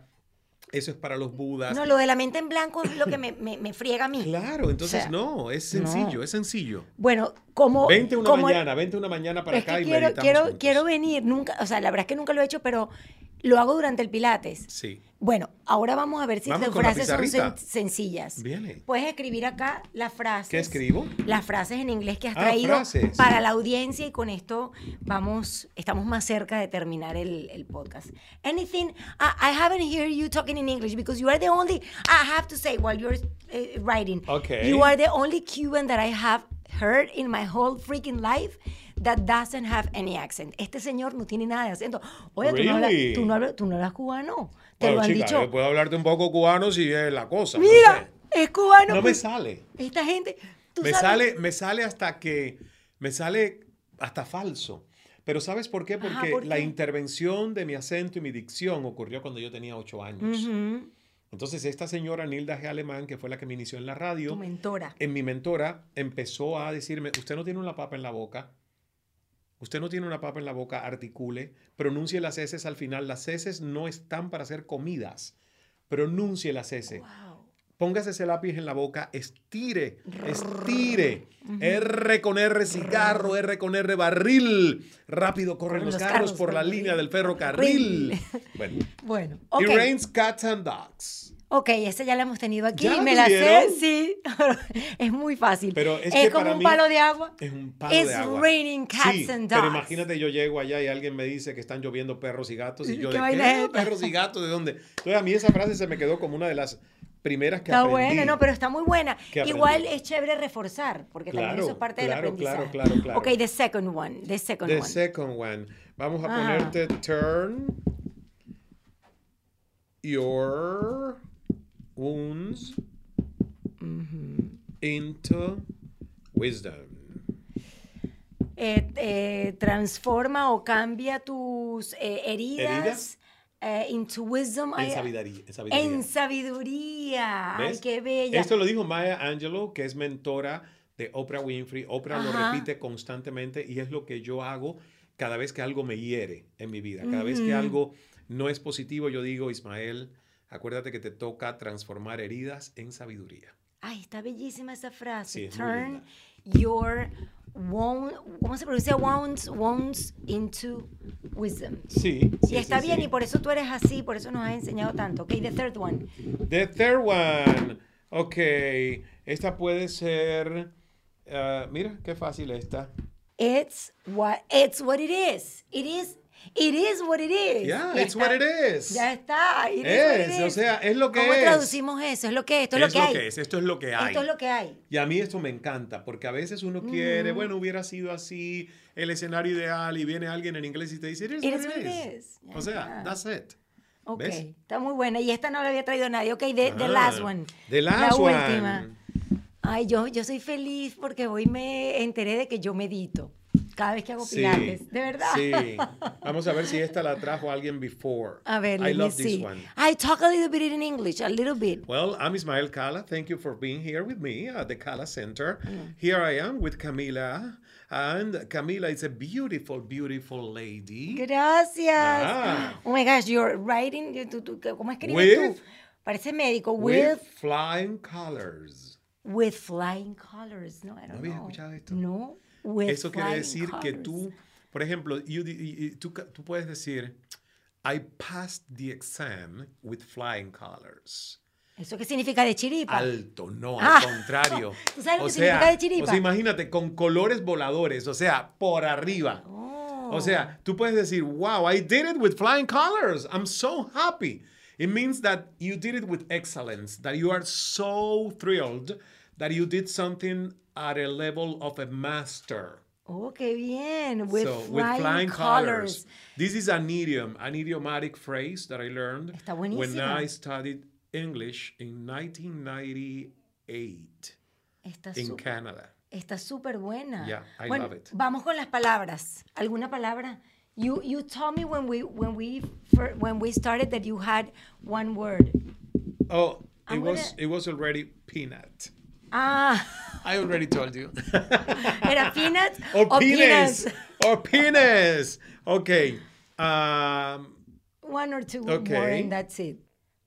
Eso es para los budas. No, lo de la mente en blanco es lo que me, me- me friega a mí. Claro, entonces O sea, no, es sencillo, no. es sencillo. Bueno, como... Vente una como- mañana, vente una mañana para acá que y quiero, meditamos quiero, juntos. quiero venir, nunca, o sea, la verdad es que nunca lo he hecho, pero lo hago durante el Pilates. Sí, Bueno, ahora vamos a ver si Vamos las la frases son sen- sencillas. viene. Puedes escribir acá las frases. ¿Qué escribo? Las frases en inglés que has Ah, traído frases. para la audiencia y con esto vamos, estamos más cerca de terminar el, el podcast. Anything, I, I haven't heard you talking in English because you are the only, I have to say while you're uh, writing, Okay. you are the only Cuban that I have heard in my whole freaking life that doesn't have any accent. Este señor no tiene nada de acento. Oye, tú, no hablas, Really? tú, no hablas, tú no hablas cubano. Te Bueno, lo han chica, dicho. puedo hablarte un poco cubano si es la cosa. no Mira, sé. es cubano. No me pues, sale. Esta gente, tú Me sabes- sale, me sale hasta que, me sale hasta falso. Pero ¿sabes por qué? Ajá, Porque ¿por la qué? intervención de mi acento y mi dicción ocurrió cuando yo tenía ocho años. Ujú, Entonces esta señora Nilda G. Alemán, que fue la que me inició en la Tu radio, mentora. en mi mentora empezó a decirme, usted no tiene una papa en la boca, usted no tiene una papa en la boca, articule, pronuncie las heces al final. Las heces no están para hacer comidas, pronuncie las heces. Wow. Póngase ese lápiz en la boca, estire, estire. R con R cigarro, R con R barril. Rápido corren los, los carros, carros por la el línea del ferrocarril. bueno, Bueno, it rains cats and dogs. Ok, esa ya la hemos tenido aquí. ¿Ya me la sé, sí. es muy fácil. Pero es es que como para un mí- palo de agua. Es un palo It's de agua. raining cats sí, and Pero dogs. imagínate, yo llego allá y alguien me dice que están lloviendo perros y gatos y ¿Qué yo de vaina es ¿qué? ¿Perros y gatos? ¿De dónde? Entonces a mí esa frase se me quedó como una de las primeras que Está aprendí. buena, no, pero está muy buena. Igual es chévere reforzar, porque también Claro, eso es parte claro, del claro, aprendizaje. claro, claro. Ok, the second one. The second The one. second one. Vamos a Ah. ponerte turn your wounds into wisdom. Eh, eh, transforma o cambia tus eh, heridas, ¿Heridas? Eh, into wisdom. En sabiduría. En sabiduría. En sabiduría. Ay, qué bella. Esto lo dijo Maya Angelou, que es mentora de Oprah Winfrey. Oprah lo Ajá. repite constantemente y es lo que yo hago cada vez que algo me hiere en mi vida. Cada vez que algo no es positivo, yo digo, Ismael, acuérdate que te toca transformar heridas en sabiduría. Ay, está bellísima esa frase. Sí, es Turn your wound, ¿cómo se pronuncia? Wounds, wounds into wisdom. Sí. y está bien, y por eso tú eres así, por eso nos has enseñado tanto. Ok, the third one. The third one. Ok. Esta puede ser. ah, mira, qué fácil esta. It's what, it's what it is. It is, it is what it is. Yeah, Ya it's what it is. Ya está. it is what it Es, o is. sea, es lo que ¿Cómo es. traducimos eso? Es lo que es, esto es, es lo que hay. es, esto es lo que hay. Esto es lo que hay. Y a mí esto me encanta, porque a veces uno quiere, bueno, hubiera sido así, el escenario ideal, y viene alguien en inglés y te dice, it is It what is it is. is. O sea, está. that's it. Ok, ¿Ves? está muy buena. Y esta no la había traído nadie. Ok, the, the Ah, last one. The last la one. última. Ay, yo, yo soy feliz porque hoy me enteré de que yo medito cada vez que hago Sí, pilates. De verdad. Sí. Vamos a ver si esta la trajo alguien before. A ver, I love this one. I talk a little bit in English, a little bit. Well, I'm Ismael Cala. Thank you for being here with me at the Cala Center. Mm. Here I am with Camila. And Camila is a beautiful, beautiful lady. Gracias. Ah. Oh my gosh, you're writing. ¿Cómo escribes With- tú? Parece médico. With With, flying colors. with flying colors. No, I don't ¿No habías know. escuchado esto? No. Eso quiere decir que tú, por ejemplo, you di- y- y tú, tú puedes decir, I passed the exam with flying colors. ¿Eso qué significa de chiripa? Alto, no, Ah. al contrario. ¿Tú sabes lo o que sea, significa de chiripa? O sea, imagínate, con colores voladores, o sea, por arriba. Oh. O sea, tú puedes decir, wow, I did it with flying colors. I'm so happy. It means that you did it with excellence, that you are so thrilled that you did something at a level of a master. Oh, qué bien. With, so, flying, with flying colors. colors. This is an idiom, an idiomatic phrase that I learned when. I studied English in 1998 Está in Canada. Está súper buena. Yeah, I bueno, love it. Vamos con las palabras. ¿Alguna palabra? You you told me when we when we when we started that you had one word. Oh, it I'm was gonna- it was already peanut. Ah, I already told you. era peanuts or penis. or penis. Okay. Um, One or two Okay. more and that's it.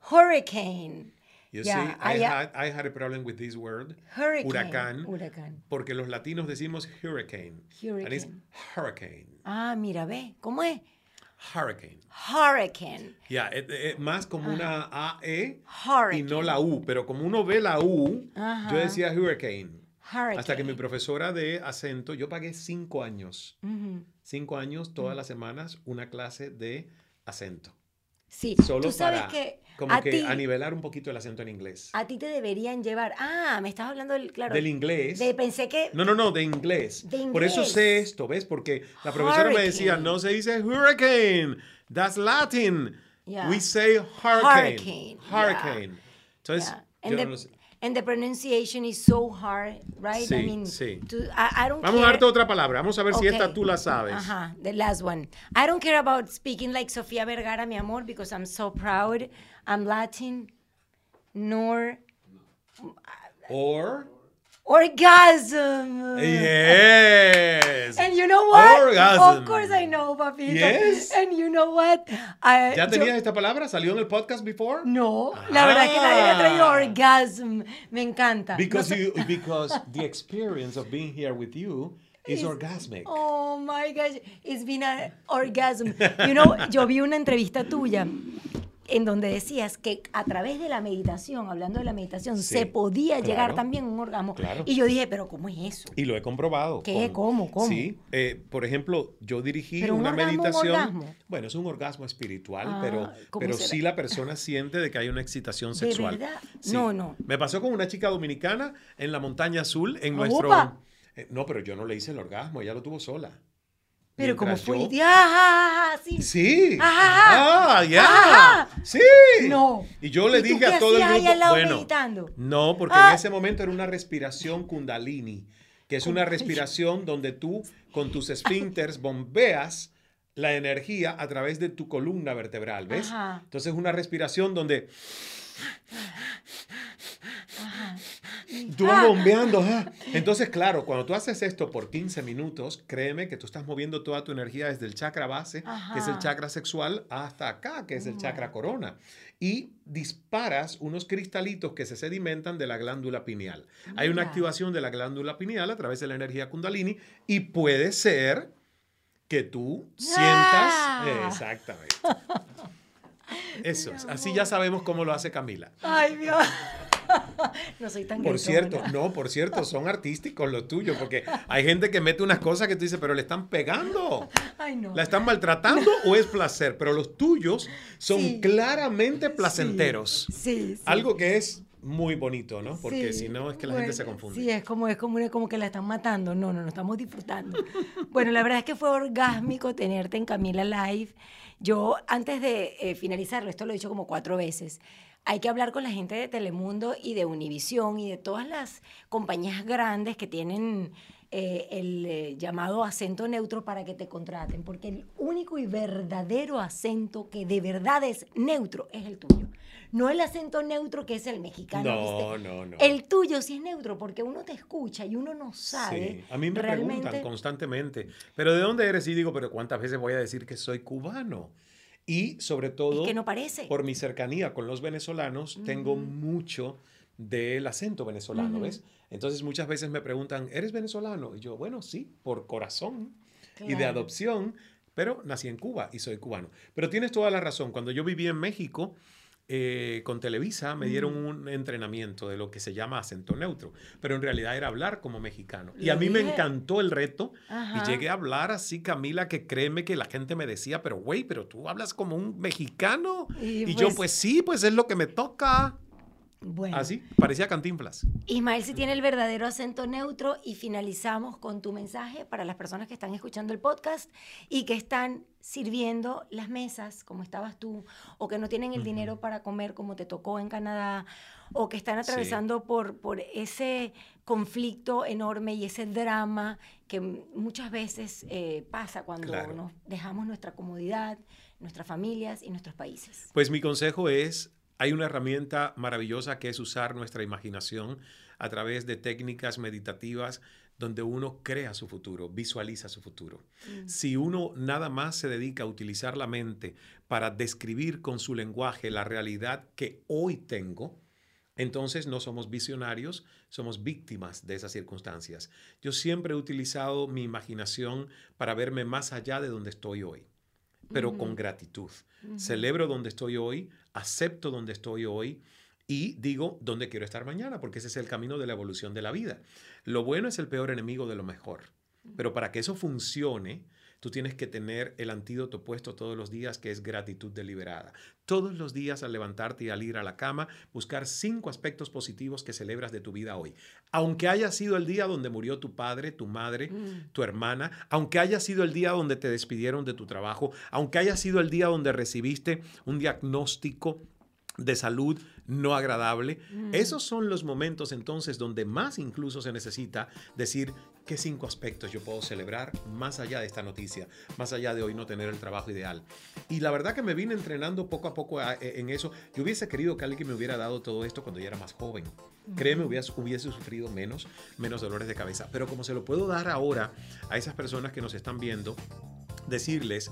Hurricane. you Yeah, see, I, I- had I had a problem with this word. Hurricane. Huracán. Huracán. Porque los latinos decimos hurricane. And it's Hurricane. hurricane. Ah, mira, ve. ¿Cómo es? Hurricane. Hurricane. Ya, eh, más como una AE y Hurricane. no la U. Pero como uno ve la U, yo decía hurricane. Hurricane. Hasta que mi profesora de acento, yo pagué cinco años. Ujú. Cinco años, todas las semanas, una clase de acento. Sí, Solo tú sabes para que como a que ti, a nivelar un poquito el acento en inglés. a ti te deberían llevar. Ah, me estás hablando del, claro. Del inglés. de- pensé que No, no, no, de inglés. De Por eso inglés. sé esto, ¿ves? Porque la profesora me decía, Hurricane. no se dice hurricane, that's Latin. Yeah. We say hurricane. Hurricane, Hurricane. Entonces, Yeah. yo no lo sé. And the pronunciation is so hard, right? Sí, I mean, sí. to- I, I don't Vamos a darte otra palabra. Vamos a ver si esta tú la sabes. Ajá, the last one. I don't care about speaking like Sofía Vergara, mi amor, because I'm so proud. I'm Latin, nor Or. Orgasm. Yes. And you know what? Orgasm. Of course I know, papito. Yes. And you know what? I- ¿Ya yo- tenías esta palabra? ¿Salió en el podcast before? No, la verdad es que nadie había traído Ah. orgasm. Me encanta. Because No you because the experience of being here with you is Is- orgasmic. Oh my gosh, it's been an orgasm. You know, yo vi una entrevista tuya en donde decías que a través de la meditación, hablando de la meditación, Sí, se podía llegar también a un orgasmo. claro. Y yo dije, pero ¿cómo es eso? Y lo he comprobado. ¿Qué? ¿Cómo? ¿Cómo? Sí. eh, por ejemplo, yo dirigí ¿Pero un una orgasmo, un meditación. orgasmo? Bueno, es un orgasmo espiritual, Ah, pero, ¿cómo pero sí la persona siente de que hay una excitación ¿De sexual. verdad? Sí. No, no. Me pasó con una chica dominicana en la montaña azul, en nuestro. Eh, no, pero yo no le hice el orgasmo, ella lo tuvo sola. Pero ¿cómo Mientras fue? yo- ¡Ah, sí! Sí. Ajá. Ah, ya. Ajá. Sí. No. Y yo le ¿Y tú dije a todo el ahí grupo, al lado bueno, meditando? no, porque Ah. en ese momento era una respiración kundalini, que es una respiración donde tú con tus esfínteres bombeas la energía a través de tu columna vertebral, ¿ves? Ajá. Entonces es una respiración donde Tú vas bombeando. ajá. Entonces, claro, cuando tú haces esto por 15 minutos, créeme que tú estás moviendo toda tu energía desde el chakra base, que es el Ajá. chakra sexual, hasta acá, que es el chakra corona. Y disparas unos cristalitos que se sedimentan de la glándula pineal. Hay una Mira. activación de la glándula pineal a través de la energía kundalini y puede ser que tú sientas... Ah. Exactamente. Eso es. Así ya sabemos cómo lo hace Camila. Ay, Dios. No soy tan Por cierto, no, por cierto, son artísticos los tuyos, porque hay gente que mete unas cosas que tú dices, pero le están pegando, Ay, no. la están maltratando o es placer, pero los tuyos son Sí. claramente placenteros. Sí, sí. Algo que es muy bonito, ¿no? Porque si no es que la bueno, gente se confunde. Sí, es como, es como, como que la están matando. No, no, no estamos disfrutando. bueno, la verdad es que fue orgásmico tenerte en Camila Live. Yo, antes de eh, finalizarlo, esto lo he dicho como cuatro veces, hay que hablar con la gente de Telemundo y de Univisión y de todas las compañías grandes que tienen eh, el eh, llamado acento neutro para que te contraten, porque el único y verdadero acento que de verdad es neutro es el tuyo. No el acento neutro que es el mexicano. No, ¿viste? no, no. El tuyo sí es neutro porque uno te escucha y uno no sabe. Sí, a mí me realmente. preguntan constantemente, pero ¿de dónde eres? Y digo, pero ¿cuántas veces voy a decir que soy cubano? Y sobre todo, Es que no parece. por mi cercanía con los venezolanos, tengo mucho del acento venezolano, ¿ves? Entonces muchas veces me preguntan, ¿eres venezolano? Y yo, bueno, sí, por corazón y de Claro. adopción, pero nací en Cuba y soy cubano. Pero tienes toda la razón, cuando yo viví en México, eh, con Televisa me dieron un entrenamiento de lo que se llama acento neutro, pero en realidad era hablar como mexicano. Y a mí me encantó el reto Ajá. y llegué a hablar así, Camila, que créeme que la gente me decía, pero güey, pero tú hablas como un mexicano. Y Y, yo, pues- pues sí, pues es lo que me toca. Bueno, Así, parecía cantinflas. Ismael sí tiene el verdadero acento neutro y finalizamos con tu mensaje para las personas que están escuchando el podcast y que están sirviendo las mesas como estabas tú o que no tienen el dinero para comer como te tocó en Canadá o que están Sí. atravesando por, por ese conflicto enorme y ese drama que muchas veces eh, pasa cuando Claro. nos dejamos nuestra comodidad, nuestras familias y nuestros países. Pues mi consejo es, hay una herramienta maravillosa que es usar nuestra imaginación a través de técnicas meditativas donde uno crea su futuro, visualiza su futuro. Si uno nada más se dedica a utilizar la mente para describir con su lenguaje la realidad que hoy tengo, entonces no somos visionarios, somos víctimas de esas circunstancias. Yo siempre he utilizado mi imaginación para verme más allá de donde estoy hoy, pero con gratitud. Celebro donde estoy hoy, acepto donde estoy hoy y digo dónde quiero estar mañana, porque ese es el camino de la evolución de la vida. Lo bueno es el peor enemigo de lo mejor, pero para que eso funcione, tú tienes que tener el antídoto puesto todos los días, que es gratitud deliberada. Todos los días al levantarte y al ir a la cama, buscar cinco aspectos positivos que celebras de tu vida hoy. Aunque haya sido el día donde murió tu padre, tu madre, tu hermana, aunque haya sido el día donde te despidieron de tu trabajo, aunque haya sido el día donde recibiste un diagnóstico de salud no agradable. Esos son los momentos entonces donde más incluso se necesita decir qué cinco aspectos yo puedo celebrar más allá de esta noticia, más allá de hoy no tener el trabajo ideal. Y la verdad que me vine entrenando poco a poco e, en eso. Yo hubiese querido que alguien me hubiera dado todo esto cuando yo era más joven. Créeme, hubiese, hubiese sufrido menos, menos dolores de cabeza. Pero como se lo puedo dar ahora a esas personas que nos están viendo, decirles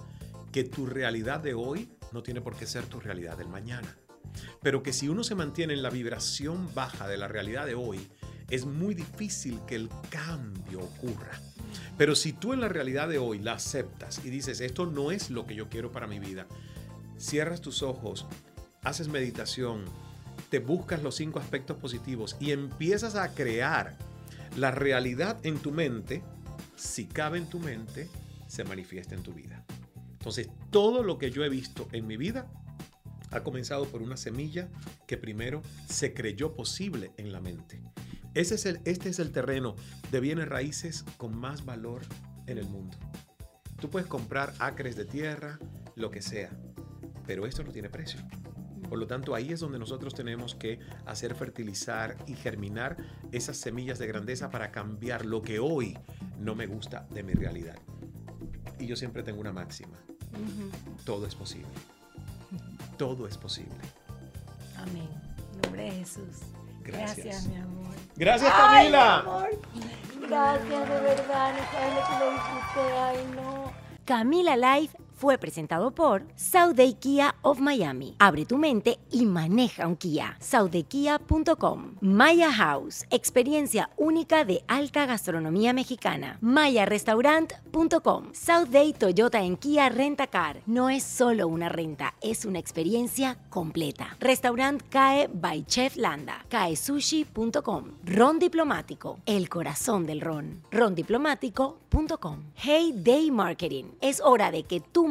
que tu realidad de hoy no tiene por qué ser tu realidad del mañana. Pero que si uno se mantiene en la vibración baja de la realidad de hoy, es muy difícil que el cambio ocurra. Pero si tú en la realidad de hoy la aceptas y dices, esto no es lo que yo quiero para mi vida, cierras tus ojos, haces meditación, te buscas los cinco aspectos positivos y empiezas a crear la realidad en tu mente, si cabe en tu mente, se manifiesta en tu vida. Entonces, todo lo que yo he visto en mi vida ha comenzado por una semilla que primero se creyó posible en la mente. Ese es el, este es el terreno de bienes raíces con más valor en el mundo. Tú puedes comprar acres de tierra, lo que sea, pero esto no tiene precio. Por lo tanto, ahí es donde nosotros tenemos que hacer fertilizar y germinar esas semillas de grandeza para cambiar lo que hoy no me gusta de mi realidad. Y yo siempre tengo una máxima. Todo es posible todo es posible. Amén. En nombre de Jesús. Gracias, mi amor. Gracias, Camila. Gracias, de verdad. No sabes lo que lo disfruté. Ay, no. Camila Life fue presentado por Day Kia of Miami. Abre tu mente y maneja un Kia. SaudeKia.com. Maya House, experiencia única de alta gastronomía mexicana. MayaRestaurant.com. Day Toyota en Kia Renta Car. No es solo una renta, es una experiencia completa. Restaurant CAE by Chef Landa. CAESushi.com. Ron Diplomático, el corazón del ron. RonDiplomático.com. Hey Day Marketing. Es hora de que tú